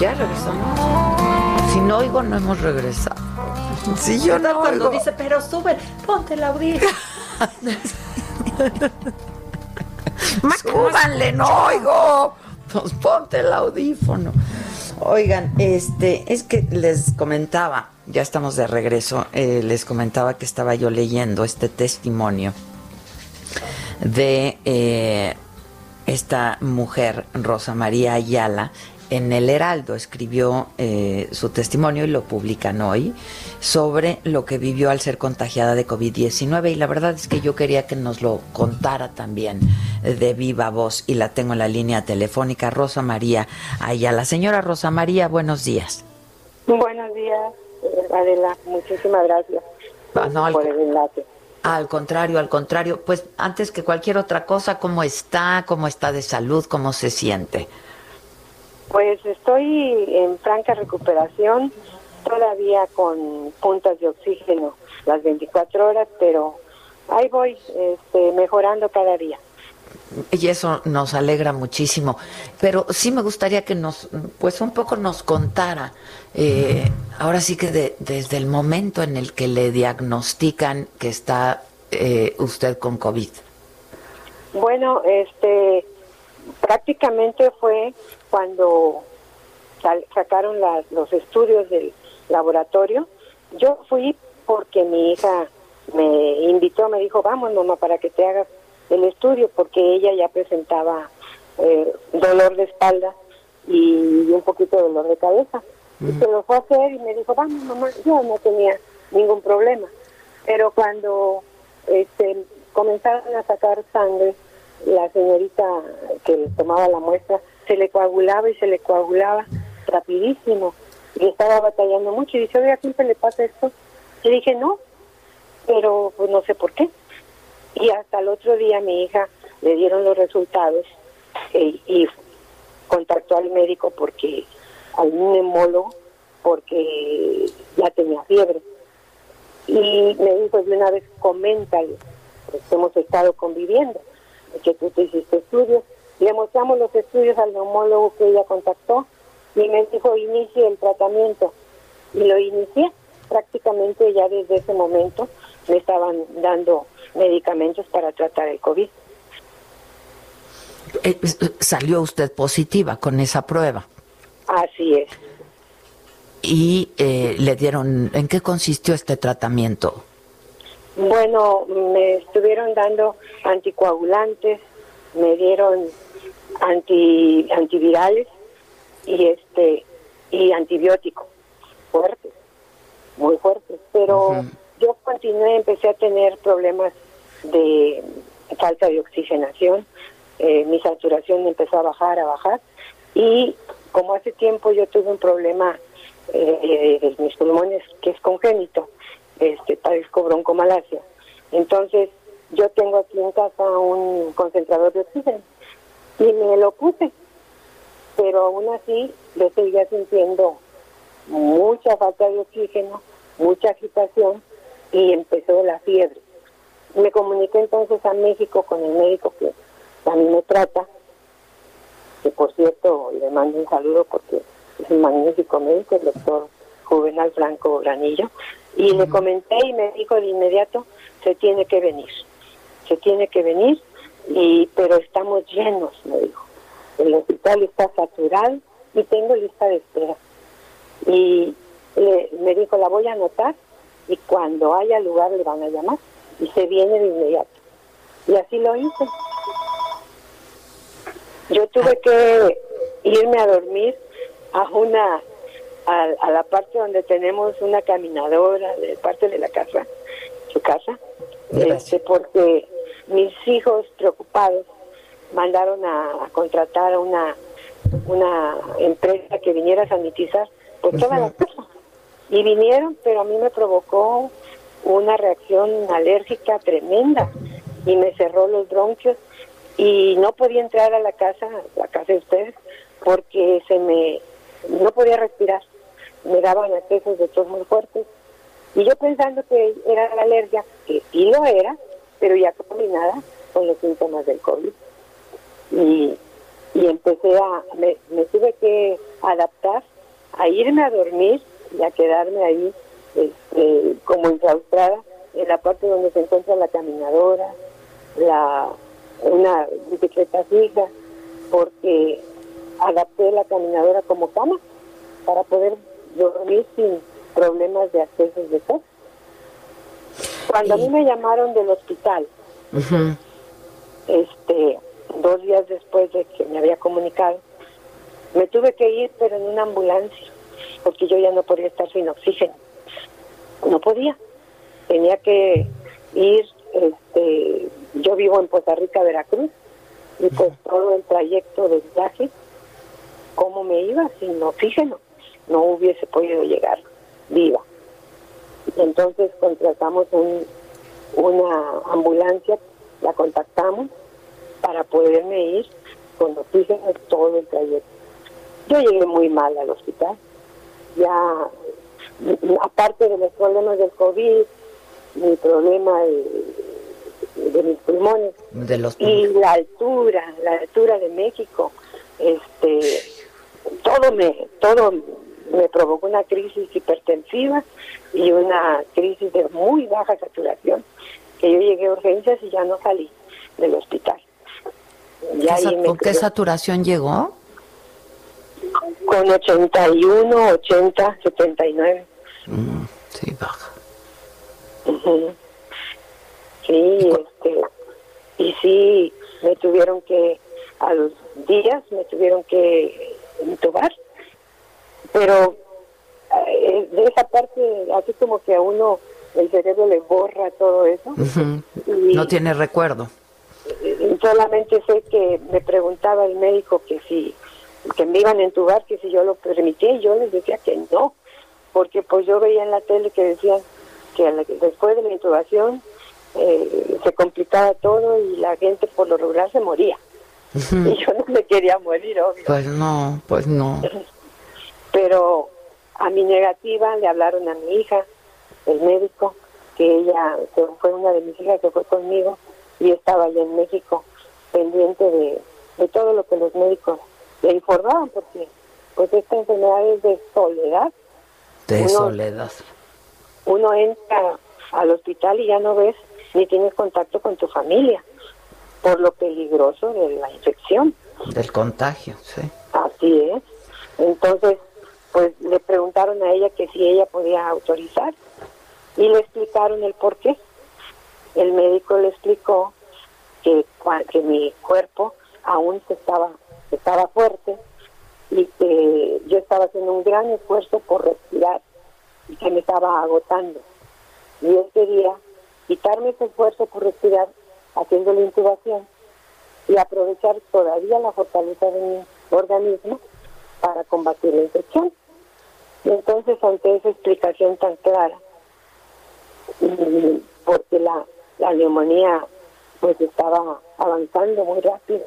[SPEAKER 2] Ya regresamos. Si no oigo, no hemos regresado. Si yo no
[SPEAKER 3] Cuando
[SPEAKER 2] oigo.
[SPEAKER 3] dice, pero sube, ponte el audífono.
[SPEAKER 2] Súbanle, no oigo. Pues ponte el audífono. Oigan, este, es que les comentaba, ya estamos de regreso, eh, les comentaba que estaba yo leyendo este testimonio de eh, esta mujer, Rosa María Ayala, en el Heraldo escribió eh, su testimonio y lo publican hoy sobre lo que vivió al ser contagiada de COVID-19 y la verdad es que yo quería que nos lo contara también de viva voz y la tengo en la línea telefónica Rosa María Ayala. Señora Rosa María, buenos días.
[SPEAKER 27] Buenos días, Adela. Muchísimas gracias
[SPEAKER 2] Ah, no,
[SPEAKER 27] por el enlace.
[SPEAKER 2] al contrario, al contrario, pues antes que cualquier otra cosa, ¿cómo está? ¿Cómo está de salud? ¿Cómo se siente?
[SPEAKER 27] Pues estoy en franca recuperación, todavía con puntas de oxígeno las 24 horas, pero ahí voy este, mejorando cada día.
[SPEAKER 2] Y eso nos alegra muchísimo. Pero sí me gustaría que nos, pues un poco nos contara, eh, ahora sí que de- desde el momento en el que le diagnostican que está eh, usted con COVID.
[SPEAKER 27] Bueno, este, prácticamente fue cuando sacaron los estudios del laboratorio. Yo fui porque mi hija me invitó, me dijo, vamos mamá, para que te hagas el estudio, porque ella ya presentaba eh, dolor de espalda y un poquito de dolor de cabeza. Y se lo fue a hacer y me dijo, vamos mamá, yo no tenía ningún problema. Pero cuando este, comenzaron a sacar sangre, la señorita que tomaba la muestra se le coagulaba y se le coagulaba rapidísimo y estaba batallando mucho y dice, oiga, siempre le pasa esto. Le dije, no, pero pues no sé por qué. Y hasta el otro día mi hija le dieron los resultados eh, y contactó al médico porque, al neumólogo, porque ya tenía fiebre. Y me dijo de una vez, coméntale, pues hemos estado conviviendo. que tú te hiciste estudios. Le mostramos los estudios al neumólogo que ella contactó y me dijo, inicie el tratamiento. Y lo inicié. Prácticamente ya desde ese momento me estaban dando medicamentos para tratar el COVID.
[SPEAKER 2] Eh, ¿Salió usted positiva con esa prueba?
[SPEAKER 27] Así es.
[SPEAKER 2] ¿Y eh, le dieron, en qué consistió este tratamiento?
[SPEAKER 27] Bueno, me estuvieron dando anticoagulantes, me dieron anti, antivirales y este y antibióticos fuertes, muy fuertes. Pero yo continué, empecé a tener problemas de falta de oxigenación, eh, mi saturación empezó a bajar, a bajar. Y como hace tiempo yo tuve un problema eh, de mis pulmones que es congénito, este, padezco broncomalacia. Entonces, yo tengo aquí en casa un concentrador de oxígeno y me lo puse, pero aún así yo seguía sintiendo mucha falta de oxígeno, mucha agitación y empezó la fiebre. Me comuniqué entonces a México con el médico que a mí me trata, que por cierto le mando un saludo porque es un magnífico médico, el doctor Juvenal Franco Granillo, y le comenté y me dijo de inmediato, se tiene que venir, se tiene que venir, y pero estamos llenos, me dijo. El hospital está saturado y tengo lista de espera. Y me dijo, la voy a anotar y cuando haya lugar le van a llamar y se viene de inmediato. Y así lo hice. Yo tuve que irme a dormir a una a, la parte donde tenemos una caminadora de parte de la casa, su casa, este, porque mis hijos preocupados mandaron a, contratar a una una empresa que viniera a sanitizar por toda la casa y vinieron, pero a mí me provocó una reacción alérgica tremenda y me cerró los bronquios y no podía entrar a la casa, la casa de ustedes, porque se me no podía respirar. Me daban accesos de tos muy fuertes. Y yo pensando que era la alergia, que sí lo era, pero ya combinada con los síntomas del COVID. Y, y empecé a, me, tuve que adaptar a irme a dormir y a quedarme ahí este, como enclaustrada en la parte donde se encuentra la caminadora, la una bicicleta fija, porque adapté la caminadora como cama para poder dormir sin problemas de acceso de tos. Cuando a mí me llamaron del hospital, este, dos días después de que me había comunicado, me tuve que ir, pero en una ambulancia, porque yo ya no podía estar sin oxígeno. No podía. Tenía que ir, este, yo vivo en Puerto Rica, Veracruz, y pues todo el trayecto del viaje, ¿cómo me iba sin oxígeno? no hubiese podido llegar viva. Entonces contratamos un, una ambulancia, la contactamos para poderme ir con oxígeno todo el trayecto. Yo llegué muy mal al hospital. Ya, aparte de los problemas del COVID, mi problema de, mis pulmones
[SPEAKER 2] de los
[SPEAKER 27] y la altura, la altura de México, este, todo me, todo me provocó una crisis hipertensiva y una crisis de muy baja saturación, que yo llegué a urgencias y ya no salí del hospital.
[SPEAKER 2] ¿Con qué saturación llegó?
[SPEAKER 27] Con 81, 80, 79.
[SPEAKER 2] sí, baja.
[SPEAKER 27] Sí, este, y sí, me tuvieron que, a los días me tuvieron que intubar pero eh, de esa parte, así como que a uno el cerebro le borra todo eso.
[SPEAKER 2] no tiene recuerdo.
[SPEAKER 27] Solamente sé que me preguntaba el médico que si que me iban a entubar, que si yo lo permitía, y yo les decía que no, porque pues yo veía en la tele que decían que después de la intubación eh, se complicaba todo y la gente por lo regular se moría. Y yo no me quería morir, obvio.
[SPEAKER 2] Pues no, pues no.
[SPEAKER 27] pero a mi negativa le hablaron a mi hija, el médico, que ella fue una de mis hijas que fue conmigo y estaba allá en México pendiente de, de todo lo que los médicos le informaban, porque pues esta enfermedad es de soledad.
[SPEAKER 2] De
[SPEAKER 27] Uno-
[SPEAKER 2] soledad.
[SPEAKER 27] Uno entra al hospital y ya no ves ni tienes contacto con tu familia, por lo peligroso de la infección.
[SPEAKER 2] Del contagio, sí.
[SPEAKER 27] Así es. Entonces, pues le preguntaron a ella que si ella podía autorizar y le explicaron el por qué. El médico le explicó que, que mi cuerpo aún estaba, estaba fuerte y que yo estaba haciendo un gran esfuerzo por respirar y que me estaba agotando. Y él quería quitarme ese esfuerzo por respirar haciendo la intubación y aprovechar todavía la fortaleza de mi organismo para combatir la infección. Y entonces, ante esa explicación tan clara, porque la, la neumonía pues estaba avanzando muy rápido,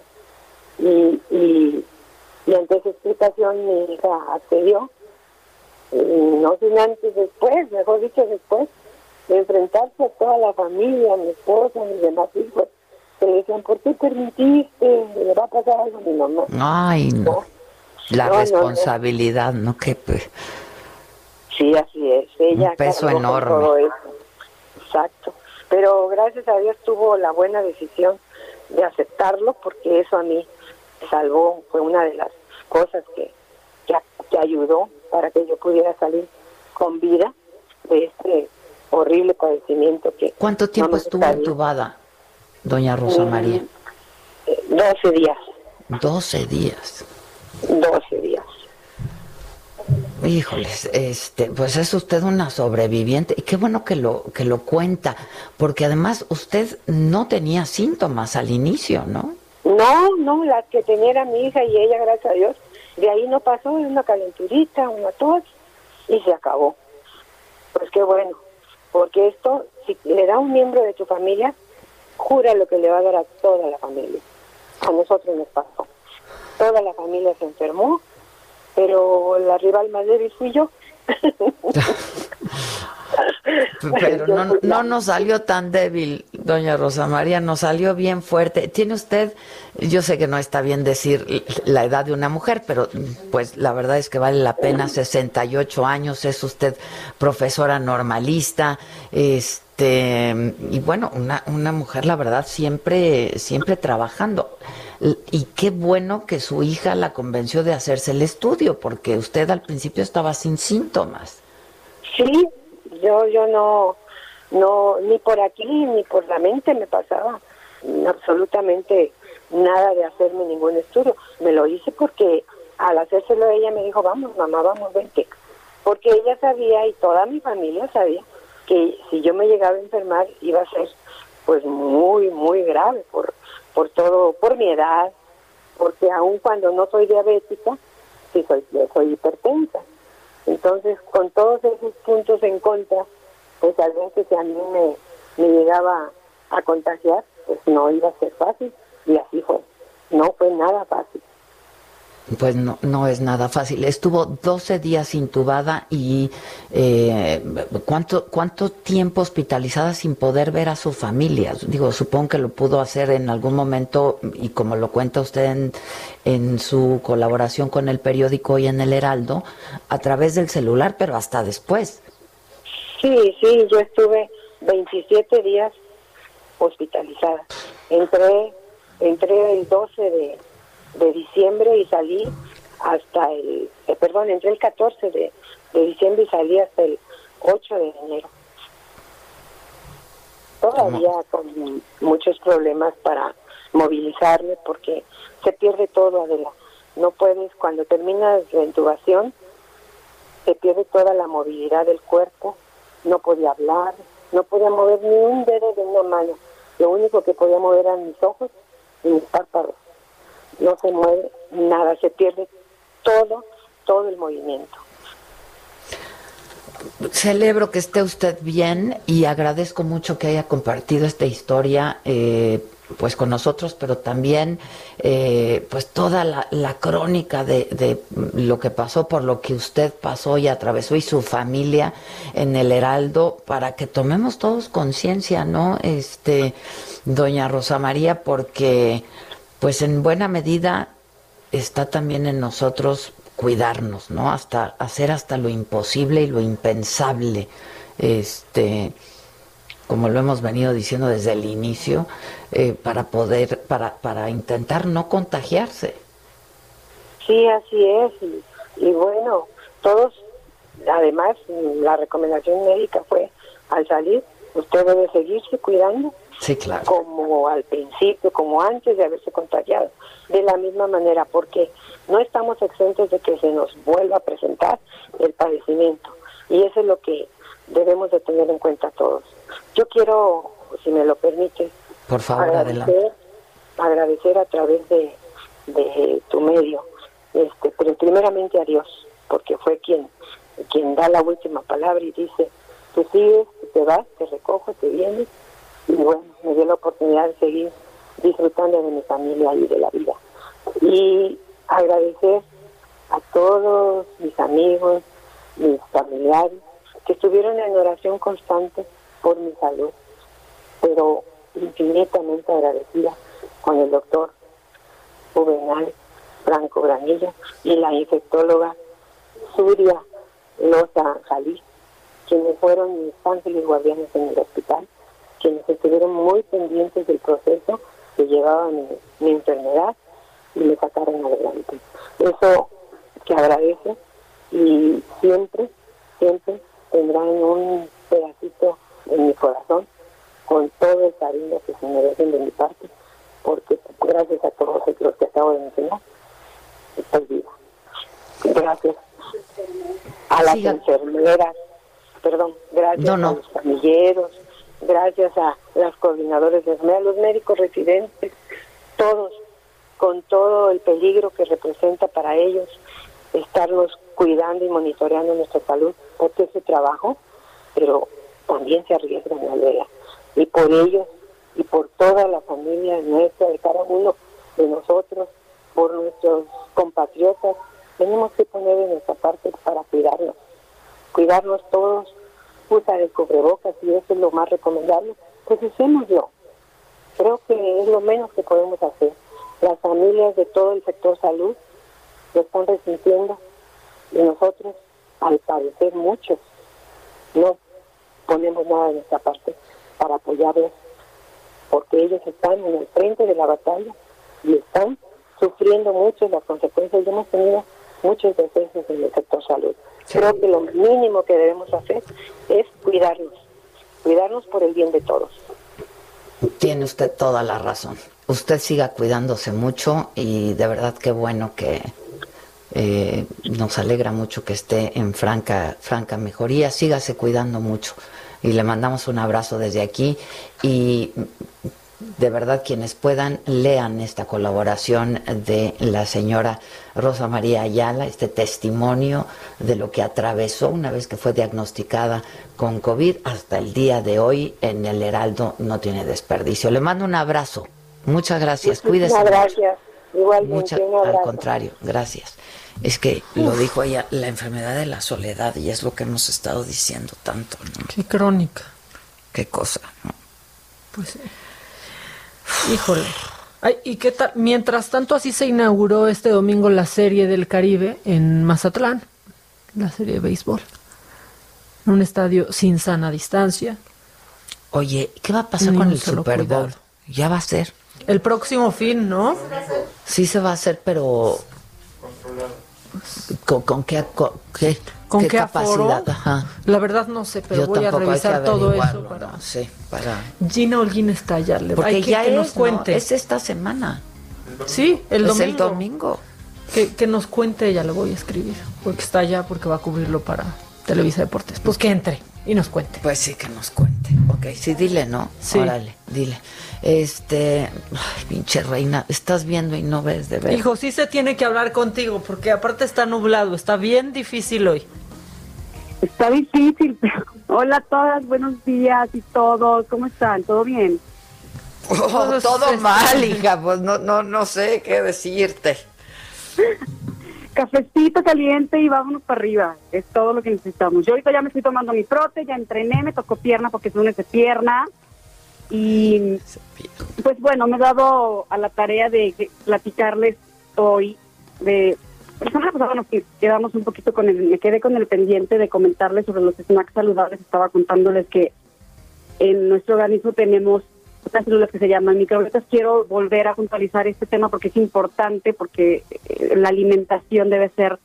[SPEAKER 27] y, y, y ante esa explicación mi hija accedió, y no sin antes después, mejor dicho después, de enfrentarse a toda la familia, mi esposa, mis demás hijos, que le decían, ¿por qué permitiste? ¿Le va a pasar algo a mi mamá?
[SPEAKER 2] Ay, no. La
[SPEAKER 27] No, no, no.
[SPEAKER 2] responsabilidad, ¿no? Que pues,
[SPEAKER 27] Sí, así es. Ella
[SPEAKER 2] Un peso enorme.
[SPEAKER 27] todo eso. Exacto. Pero gracias a Dios tuvo la buena decisión de aceptarlo porque eso a mí salvó, fue una de las cosas que, que, que ayudó para que yo pudiera salir con vida de este horrible padecimiento que...
[SPEAKER 2] ¿Cuánto tiempo
[SPEAKER 27] no
[SPEAKER 2] estuvo entubada, doña Rosa
[SPEAKER 27] Mm,
[SPEAKER 2] María?
[SPEAKER 27] eh, 12 días,
[SPEAKER 2] 12 días.
[SPEAKER 27] 12 días.
[SPEAKER 2] Híjoles, este, pues es usted una sobreviviente y qué bueno que lo que lo cuenta, porque además usted no tenía síntomas al inicio, ¿no?
[SPEAKER 27] No, no, la que tenía era mi hija y ella, gracias a Dios, de ahí no pasó, era una calenturita, una tos y se acabó. Pues qué bueno, porque esto, si le da un miembro de tu familia, jura lo que le va a dar a toda la familia. A nosotros nos pasó. Toda la familia se enfermó, pero la rival más débil fui yo.
[SPEAKER 2] Pero no, no nos salió tan débil, doña Rosa María, nos salió bien fuerte. Tiene usted, yo sé que no está bien decir la edad de una mujer, pero pues la verdad es que vale la pena, 68 años, es usted profesora normalista, este, y bueno, una, una mujer, la verdad, siempre, siempre trabajando. Y qué bueno que su hija la convenció de hacerse el estudio, porque usted al principio estaba sin síntomas.
[SPEAKER 27] Sí, yo yo no no ni por aquí ni por la mente me pasaba absolutamente nada de hacerme ningún estudio. Me lo hice porque al hacérselo ella me dijo, "Vamos, mamá, vamos, vente." Porque ella sabía y toda mi familia sabía que si yo me llegaba a enfermar iba a ser pues muy muy grave por por todo, por mi edad, porque aun cuando no soy diabética, sí soy soy hipertensa. Entonces, con todos esos puntos en contra, pues al ver que a mí me, me llegaba a contagiar, pues no iba a ser fácil. Y así fue. No fue nada fácil.
[SPEAKER 2] Pues no, no es nada fácil. Estuvo 12 días intubada y eh, ¿cuánto, ¿cuánto tiempo hospitalizada sin poder ver a su familia? Digo, supongo que lo pudo hacer en algún momento y como lo cuenta usted en, su colaboración con el periódico y en el Heraldo, a través del celular, pero hasta después.
[SPEAKER 27] Sí, sí, yo estuve 27 días hospitalizada. Entré, entré el 12 de, de diciembre y salí hasta el, eh, perdón, entré el 14 de, de diciembre y salí hasta el 8 de enero. Todavía con muchos problemas para movilizarme porque se pierde todo, Adela. No puedes, cuando terminas la intubación, se pierde toda la movilidad del cuerpo, no podía hablar, no podía mover ni un dedo de una mano. Lo único que podía mover eran mis ojos y mis párpados. No se mueve nada, se pierde todo, todo el movimiento.
[SPEAKER 2] Celebro que esté usted bien y agradezco mucho que haya compartido esta historia eh, pues con nosotros, pero también eh, pues toda la, la crónica de, de, lo que pasó, por lo que usted pasó y atravesó y su familia en el Heraldo, para que tomemos todos conciencia, ¿no? Este, doña Rosa María, porque pues en buena medida está también en nosotros cuidarnos, ¿no? Hasta hacer hasta lo imposible y lo impensable. Este, como lo hemos venido diciendo desde el inicio, eh, para poder, para, para intentar no contagiarse.
[SPEAKER 27] Sí, así es. Y, y bueno, todos, además, la recomendación médica fue, al salir, usted debe seguirse cuidando.
[SPEAKER 2] Sí, claro.
[SPEAKER 27] Como al principio, como antes de haberse contagiado. De la misma manera, porque no estamos exentos de que se nos vuelva a presentar el padecimiento. Y eso es lo que debemos de tener en cuenta todos. Yo quiero, si me lo permite,
[SPEAKER 2] Por favor,
[SPEAKER 27] agradecer,
[SPEAKER 2] adelante.
[SPEAKER 27] agradecer a través de, de tu medio, este, pero primeramente a Dios, porque fue quien, quien da la última palabra y dice, tú sigues, te vas, te recojo, te vienes, y bueno, me dio la oportunidad de seguir disfrutando de mi familia y de la vida. Y agradecer a todos mis amigos, mis familiares, que estuvieron en oración constante por mi salud, pero infinitamente agradecida con el doctor Juvenal Franco Granillo y la infectóloga Suria Loza Jalí, quienes fueron mis ángeles guardianes en el hospital, quienes estuvieron muy pendientes del proceso que llevaba mi, mi enfermedad y me sacaron adelante. Eso que agradece y siempre, siempre tendrán un pedacito en mi corazón con todo el cariño que se merecen de mi parte, porque gracias a todos los que acabo de mencionar, estoy viva. Gracias a las enfermeras, perdón, gracias
[SPEAKER 2] No, no.
[SPEAKER 27] a los familiares, gracias a las coordinadoras de a los médicos residentes, todos, con todo el peligro que representa para ellos estarnos cuidando y monitoreando nuestra salud, porque es su trabajo, pero también se arriesgan a verla. Y por ellos y por toda la familia nuestra, de cada uno de nosotros, por nuestros compatriotas, tenemos que poner de nuestra parte para cuidarnos. Cuidarnos todos, usar el cubrebocas y eso es lo más recomendable, pues usémoslo. Creo que es lo menos que podemos hacer. Las familias de todo el sector salud lo están resintiendo y nosotros, al parecer muchos, no ponemos nada de nuestra parte para apoyarlos, porque ellos están en el frente de la batalla y están sufriendo mucho las consecuencias y hemos tenido muchos decesos en el sector salud. Creo que lo mínimo que debemos hacer es cuidarnos, cuidarnos por el bien de todos.
[SPEAKER 2] Tiene usted toda la razón. Usted siga cuidándose mucho y de verdad qué bueno que eh, nos alegra mucho que esté en franca, franca mejoría. Sígase cuidando mucho y le mandamos un abrazo desde aquí y de verdad quienes puedan lean esta colaboración de la señora Rosa María Ayala, este testimonio de lo que atravesó una vez que fue diagnosticada con COVID hasta el día de hoy en el Heraldo no tiene desperdicio. Le mando un abrazo. Muchas gracias. Cuídese.
[SPEAKER 27] Muchas
[SPEAKER 2] mucho.
[SPEAKER 27] gracias. Igualmente,
[SPEAKER 2] Mucha-
[SPEAKER 27] un
[SPEAKER 2] al contrario, gracias. Es que lo dijo ella, la enfermedad de la soledad, y es lo que hemos estado diciendo tanto, ¿no?
[SPEAKER 3] Qué crónica.
[SPEAKER 2] Qué cosa, ¿no?
[SPEAKER 3] Pues sí. Híjole. Ay, ¿Y qué tal? Mientras tanto, así se inauguró este domingo la Serie del Caribe en Mazatlán, la serie de béisbol. En un estadio sin sana distancia.
[SPEAKER 2] Oye, ¿qué va a pasar
[SPEAKER 3] Ni
[SPEAKER 2] con el Super Bowl?
[SPEAKER 3] cuidado.
[SPEAKER 2] Ya va a ser.
[SPEAKER 3] El próximo fin, ¿no?
[SPEAKER 2] Sí se va a hacer, pero ¿con, con qué, con qué,
[SPEAKER 3] ¿Con qué
[SPEAKER 2] capacidad?
[SPEAKER 3] aforo?
[SPEAKER 2] Ajá.
[SPEAKER 3] La verdad no sé, pero
[SPEAKER 2] Yo
[SPEAKER 3] voy a revisar todo eso para...
[SPEAKER 2] ¿no? Sí, para...
[SPEAKER 3] Gina Holguín está allá. Le...
[SPEAKER 2] Porque
[SPEAKER 3] Hay
[SPEAKER 2] ya
[SPEAKER 3] que
[SPEAKER 2] es,
[SPEAKER 3] nos
[SPEAKER 2] ¿no?
[SPEAKER 3] cuente.
[SPEAKER 2] Es esta semana.
[SPEAKER 3] Sí, el
[SPEAKER 2] Es
[SPEAKER 3] domingo.
[SPEAKER 2] el domingo.
[SPEAKER 3] Que, que nos cuente ella, le voy a escribir. Porque está allá, porque va a cubrirlo para Televisa Deportes. Pues que entre y nos cuente.
[SPEAKER 2] Pues sí, que nos cuente. Ok, sí, dile, ¿no?
[SPEAKER 3] Sí.
[SPEAKER 2] Órale, dile. Este, ay, pinche reina, estás viendo y no ves de ver.
[SPEAKER 3] Hijo, sí se tiene que hablar contigo, porque aparte está nublado, está bien difícil hoy.
[SPEAKER 28] Está difícil. pero- Hola a todas, buenos días y todos. ¿Cómo están? ¿Todo bien?
[SPEAKER 2] Oh, todo mal, hija, pues no, no, no sé qué decirte.
[SPEAKER 28] Cafecito caliente y vámonos para arriba. Es todo lo que necesitamos. Yo ahorita ya me estoy tomando mi prote, ya entrené, me tocó pierna porque es lunes de pierna. Y pues bueno, me he dado a la tarea de platicarles hoy de semana pasada nos quedamos un poquito con el, me quedé con el pendiente de comentarles sobre los snacks saludables. Estaba contándoles que en nuestro organismo tenemos otras células que se llaman microbiotas. Quiero volver a puntualizar este tema porque es importante, porque eh, la alimentación debe ser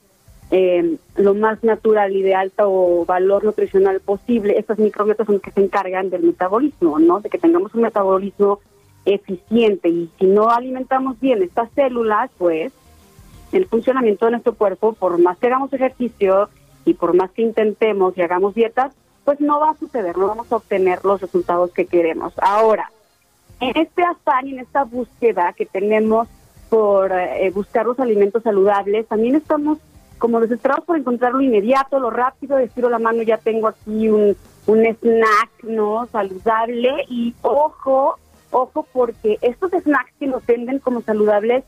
[SPEAKER 28] eh, lo más natural y de alto valor nutricional posible. Estas microbiotas son las que se encargan del metabolismo, ¿no? De que tengamos un metabolismo eficiente y si no alimentamos bien estas células, pues el funcionamiento de nuestro cuerpo, por más que hagamos ejercicio y por más que intentemos y hagamos dietas, pues no va a suceder, no vamos a obtener los resultados que queremos. Ahora, en este afán y en esta búsqueda que tenemos por eh, buscar los alimentos saludables, también estamos como desesperados por encontrar lo inmediato, lo rápido, decirlo la mano, ya tengo aquí un, un snack, ¿no? Saludable y ojo, ojo, porque estos snacks que nos venden como saludables,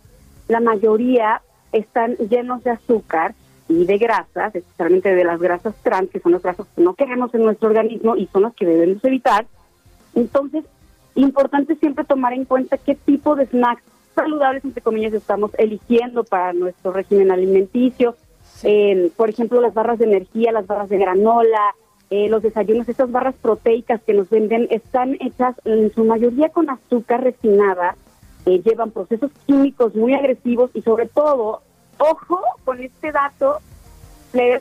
[SPEAKER 28] la mayoría están llenos de azúcar y de grasas, especialmente de las grasas trans, que son las grasas que no queremos en nuestro organismo y son las que debemos evitar. Entonces, importante siempre tomar en cuenta qué tipo de snacks saludables, entre comillas, estamos eligiendo para nuestro régimen alimenticio. por ejemplo, las barras de energía, las barras de granola, eh, los desayunos, estas barras proteicas que nos venden están hechas en su mayoría con azúcar refinada, eh, llevan procesos químicos muy agresivos y sobre todo Ojo con este dato,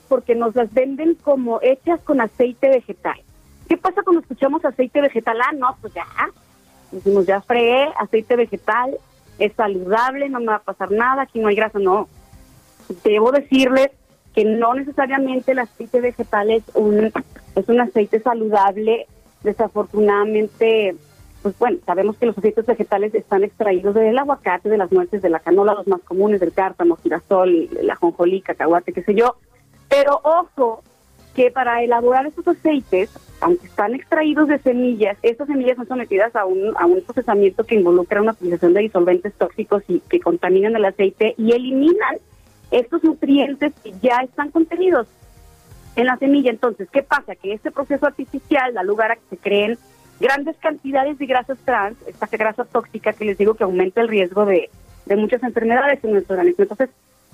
[SPEAKER 28] porque nos las venden como hechas con aceite vegetal. ¿Qué pasa cuando escuchamos aceite vegetal? Ah, no, pues ya, decimos ya fregué, aceite vegetal, es saludable, no me va a pasar nada, aquí no hay grasa, no. Debo decirles que no necesariamente el aceite vegetal es un, es un aceite saludable, desafortunadamente pues bueno, sabemos que los aceites vegetales están extraídos del aguacate, de las nueces, de la canola, los más comunes, del cártamo, girasol, la jonjolí, cacahuate, qué sé yo. Pero ojo, que para elaborar estos aceites, aunque están extraídos de semillas, estas semillas son sometidas a un, a un procesamiento que involucra una utilización de disolventes tóxicos y que contaminan el aceite y eliminan estos nutrientes que ya están contenidos en la semilla. Entonces, ¿qué pasa? Que este proceso artificial da lugar a que se creen grandes cantidades de grasas trans, esta grasa tóxica que les digo que aumenta el riesgo de, muchas enfermedades en nuestro organismo. Entonces,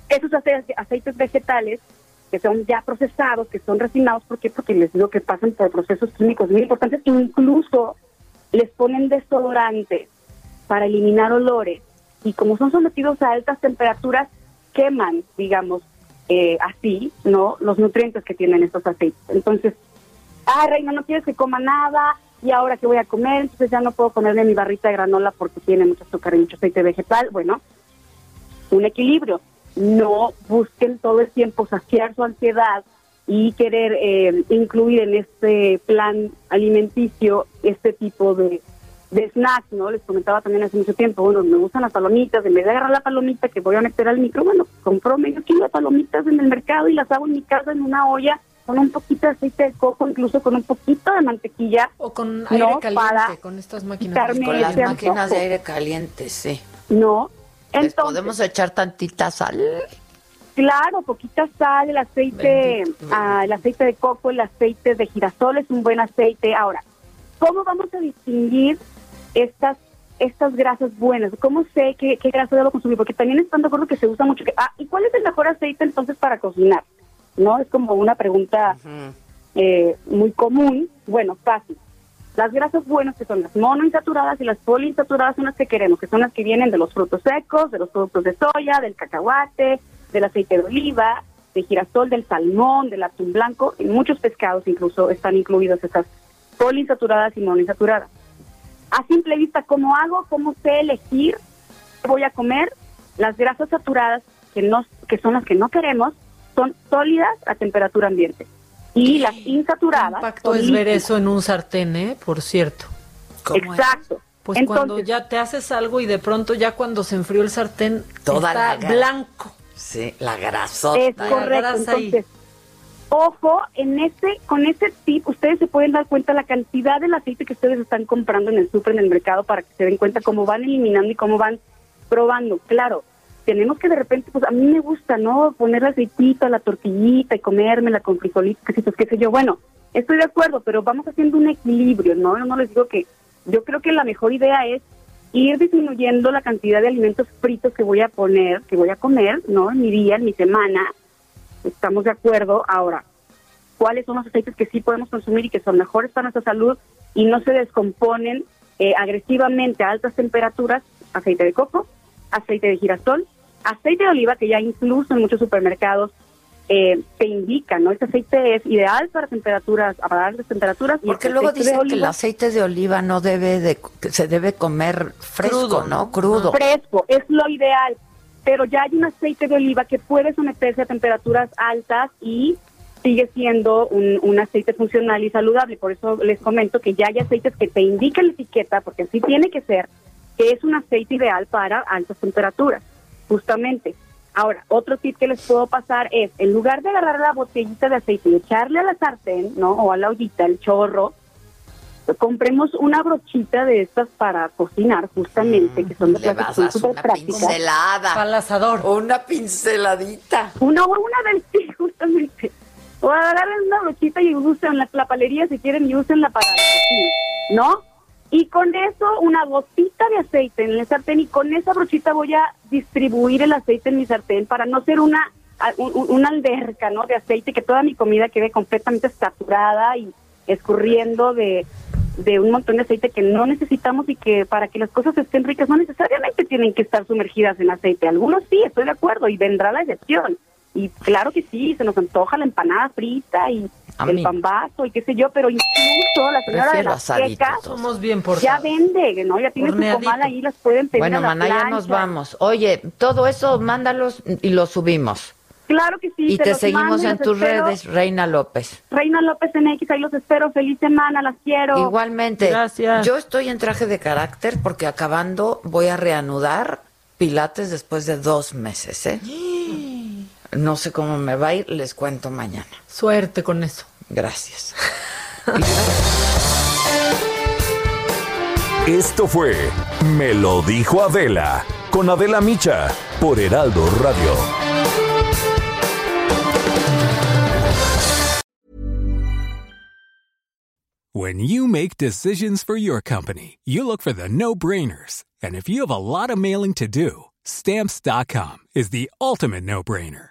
[SPEAKER 28] esos aceites vegetales que son ya procesados, que son refinados, ¿por qué? Porque les digo que pasan por procesos químicos muy importantes, incluso les ponen desodorantes para eliminar olores y como son sometidos a altas temperaturas, queman, digamos, eh, así, ¿no? Los nutrientes que tienen estos aceites. Entonces, ah, Reina, no quieres que coma nada, y ahora que voy a comer, entonces ya no puedo comerme mi barrita de granola porque tiene mucho azúcar y mucho aceite vegetal. Bueno, un equilibrio. No busquen todo el tiempo saciar su ansiedad y querer eh, incluir en este plan alimenticio este tipo de, de snacks, ¿no? Les comentaba también hace mucho tiempo, bueno, me gustan las palomitas, en vez de agarrar la palomita que voy a meter al micro, bueno, compro medio kilo de palomitas en el mercado y las hago en mi casa en una olla con un poquito de aceite de coco, incluso con un poquito de mantequilla.
[SPEAKER 3] O con aire caliente, con estas máquinas.
[SPEAKER 2] Con las máquinas de aire caliente, sí.
[SPEAKER 28] No.
[SPEAKER 2] Entonces, podemos echar tantita sal?
[SPEAKER 28] Claro, poquita sal, el aceite, ah, el aceite de coco, el aceite de girasol es un buen aceite. Ahora, ¿cómo vamos a distinguir estas estas grasas buenas? ¿Cómo sé qué, qué grasa debo consumir? Porque también están de acuerdo que se usa mucho. Que, ah, ¿y cuál es el mejor aceite entonces para cocinar? ¿No? Es como una pregunta eh, muy común. Bueno, fácil. Las grasas buenas, que son las monoinsaturadas y las poliinsaturadas, son las que queremos, que son las que vienen de los frutos secos, de los productos de soya, del cacahuate, del aceite de oliva, de girasol, del salmón, del atún blanco. En muchos pescados incluso están incluidos estas poliinsaturadas y monoinsaturadas. A simple vista, ¿cómo hago? ¿Cómo sé elegir qué voy a comer? Las grasas saturadas, que, no, que son las que no queremos, son sólidas a temperatura ambiente. Y las insaturadas.
[SPEAKER 3] impacto es ver eso en un sartén, ¿eh? Por cierto.
[SPEAKER 28] Exacto.
[SPEAKER 3] Pues cuando ya te haces algo y de pronto ya cuando se enfrió el sartén está blanco.
[SPEAKER 2] Sí, la grasota.
[SPEAKER 28] Es correcto. Entonces, ojo, en ese, con ese tip ustedes se pueden dar cuenta la cantidad del aceite que ustedes están comprando en el súper, en el mercado, para que se den cuenta cómo van eliminando y cómo van probando. Claro, tenemos que de repente, pues a mí me gusta, ¿no? Poner aceitito a la tortillita y comérmela con frijolitos, qué sé yo. Bueno, estoy de acuerdo, pero vamos haciendo un equilibrio, ¿no? No les digo que Yo creo que la mejor idea es ir disminuyendo la cantidad de alimentos fritos que voy a poner, que voy a comer, ¿no? En mi día, en mi semana. Estamos de acuerdo. Ahora, ¿cuáles son los aceites que sí podemos consumir y que son mejores para nuestra salud y no se descomponen eh, agresivamente a altas temperaturas? Aceite de coco, aceite de girasol, aceite de oliva, que ya incluso en muchos supermercados eh, te indica, ¿no? Este aceite es ideal para temperaturas, para altas temperaturas.
[SPEAKER 2] Porque luego dicen que el aceite de oliva no debe de, se debe comer fresco, ¿no? Crudo.
[SPEAKER 28] Fresco, es lo ideal. Pero ya hay un aceite de oliva que puede someterse a temperaturas altas y sigue siendo un, un, aceite funcional y saludable. Por eso les comento que ya hay aceites que te indican la etiqueta, porque así tiene que ser, que es un aceite ideal para altas temperaturas, justamente. Ahora, otro tip que les puedo pasar es, en lugar de agarrar la botellita de aceite y echarle a la sartén, ¿no? O a la ollita, el chorro, pues compremos una brochita de estas para cocinar, justamente, que son de
[SPEAKER 2] Le vas a una pincelada.
[SPEAKER 3] Al asador.
[SPEAKER 2] Una pinceladita.
[SPEAKER 28] Una, una del sí, justamente. O agarren una brochita y usen la, la palería si quieren y usen la para la cocina, ¿no? Y con eso, una gotita de aceite en el sartén y con esa brochita voy a distribuir el aceite en mi sartén para no ser una, una alberca ¿no? de aceite, que toda mi comida quede completamente saturada y escurriendo de, de un montón de aceite que no necesitamos y que para que las cosas estén ricas no necesariamente tienen que estar sumergidas en aceite. Algunos sí, estoy de acuerdo y vendrá la excepción. Y claro que sí, se nos antoja la empanada frita y el pambazo y qué sé yo, pero incluso la señora de las quecas
[SPEAKER 3] somos bien por
[SPEAKER 28] ya vende, ¿no? Ya tiene su comal ahí, las pueden pedir
[SPEAKER 2] Bueno,
[SPEAKER 28] a la
[SPEAKER 2] maná, ya nos vamos. Oye, todo eso mándalos y los subimos.
[SPEAKER 28] Claro que sí.
[SPEAKER 2] y
[SPEAKER 28] se
[SPEAKER 2] te
[SPEAKER 28] los
[SPEAKER 2] seguimos
[SPEAKER 28] mando
[SPEAKER 2] en tus
[SPEAKER 28] espero.
[SPEAKER 2] redes, Reina López.
[SPEAKER 28] Reina López en X, ahí los espero. Feliz semana, las quiero.
[SPEAKER 2] Igualmente.
[SPEAKER 3] Gracias.
[SPEAKER 2] Yo estoy en traje de carácter porque acabando voy a reanudar Pilates después de dos meses, ¿eh? No sé cómo me va a ir, les cuento mañana.
[SPEAKER 3] Suerte con eso.
[SPEAKER 2] Gracias.
[SPEAKER 1] Esto fue Me lo dijo Adela con Adela Micha por Heraldo Radio.
[SPEAKER 29] When you make decisions for your company, you look for the no brainers. And if you have a lot of mailing to do, stamps.com is the ultimate no brainer.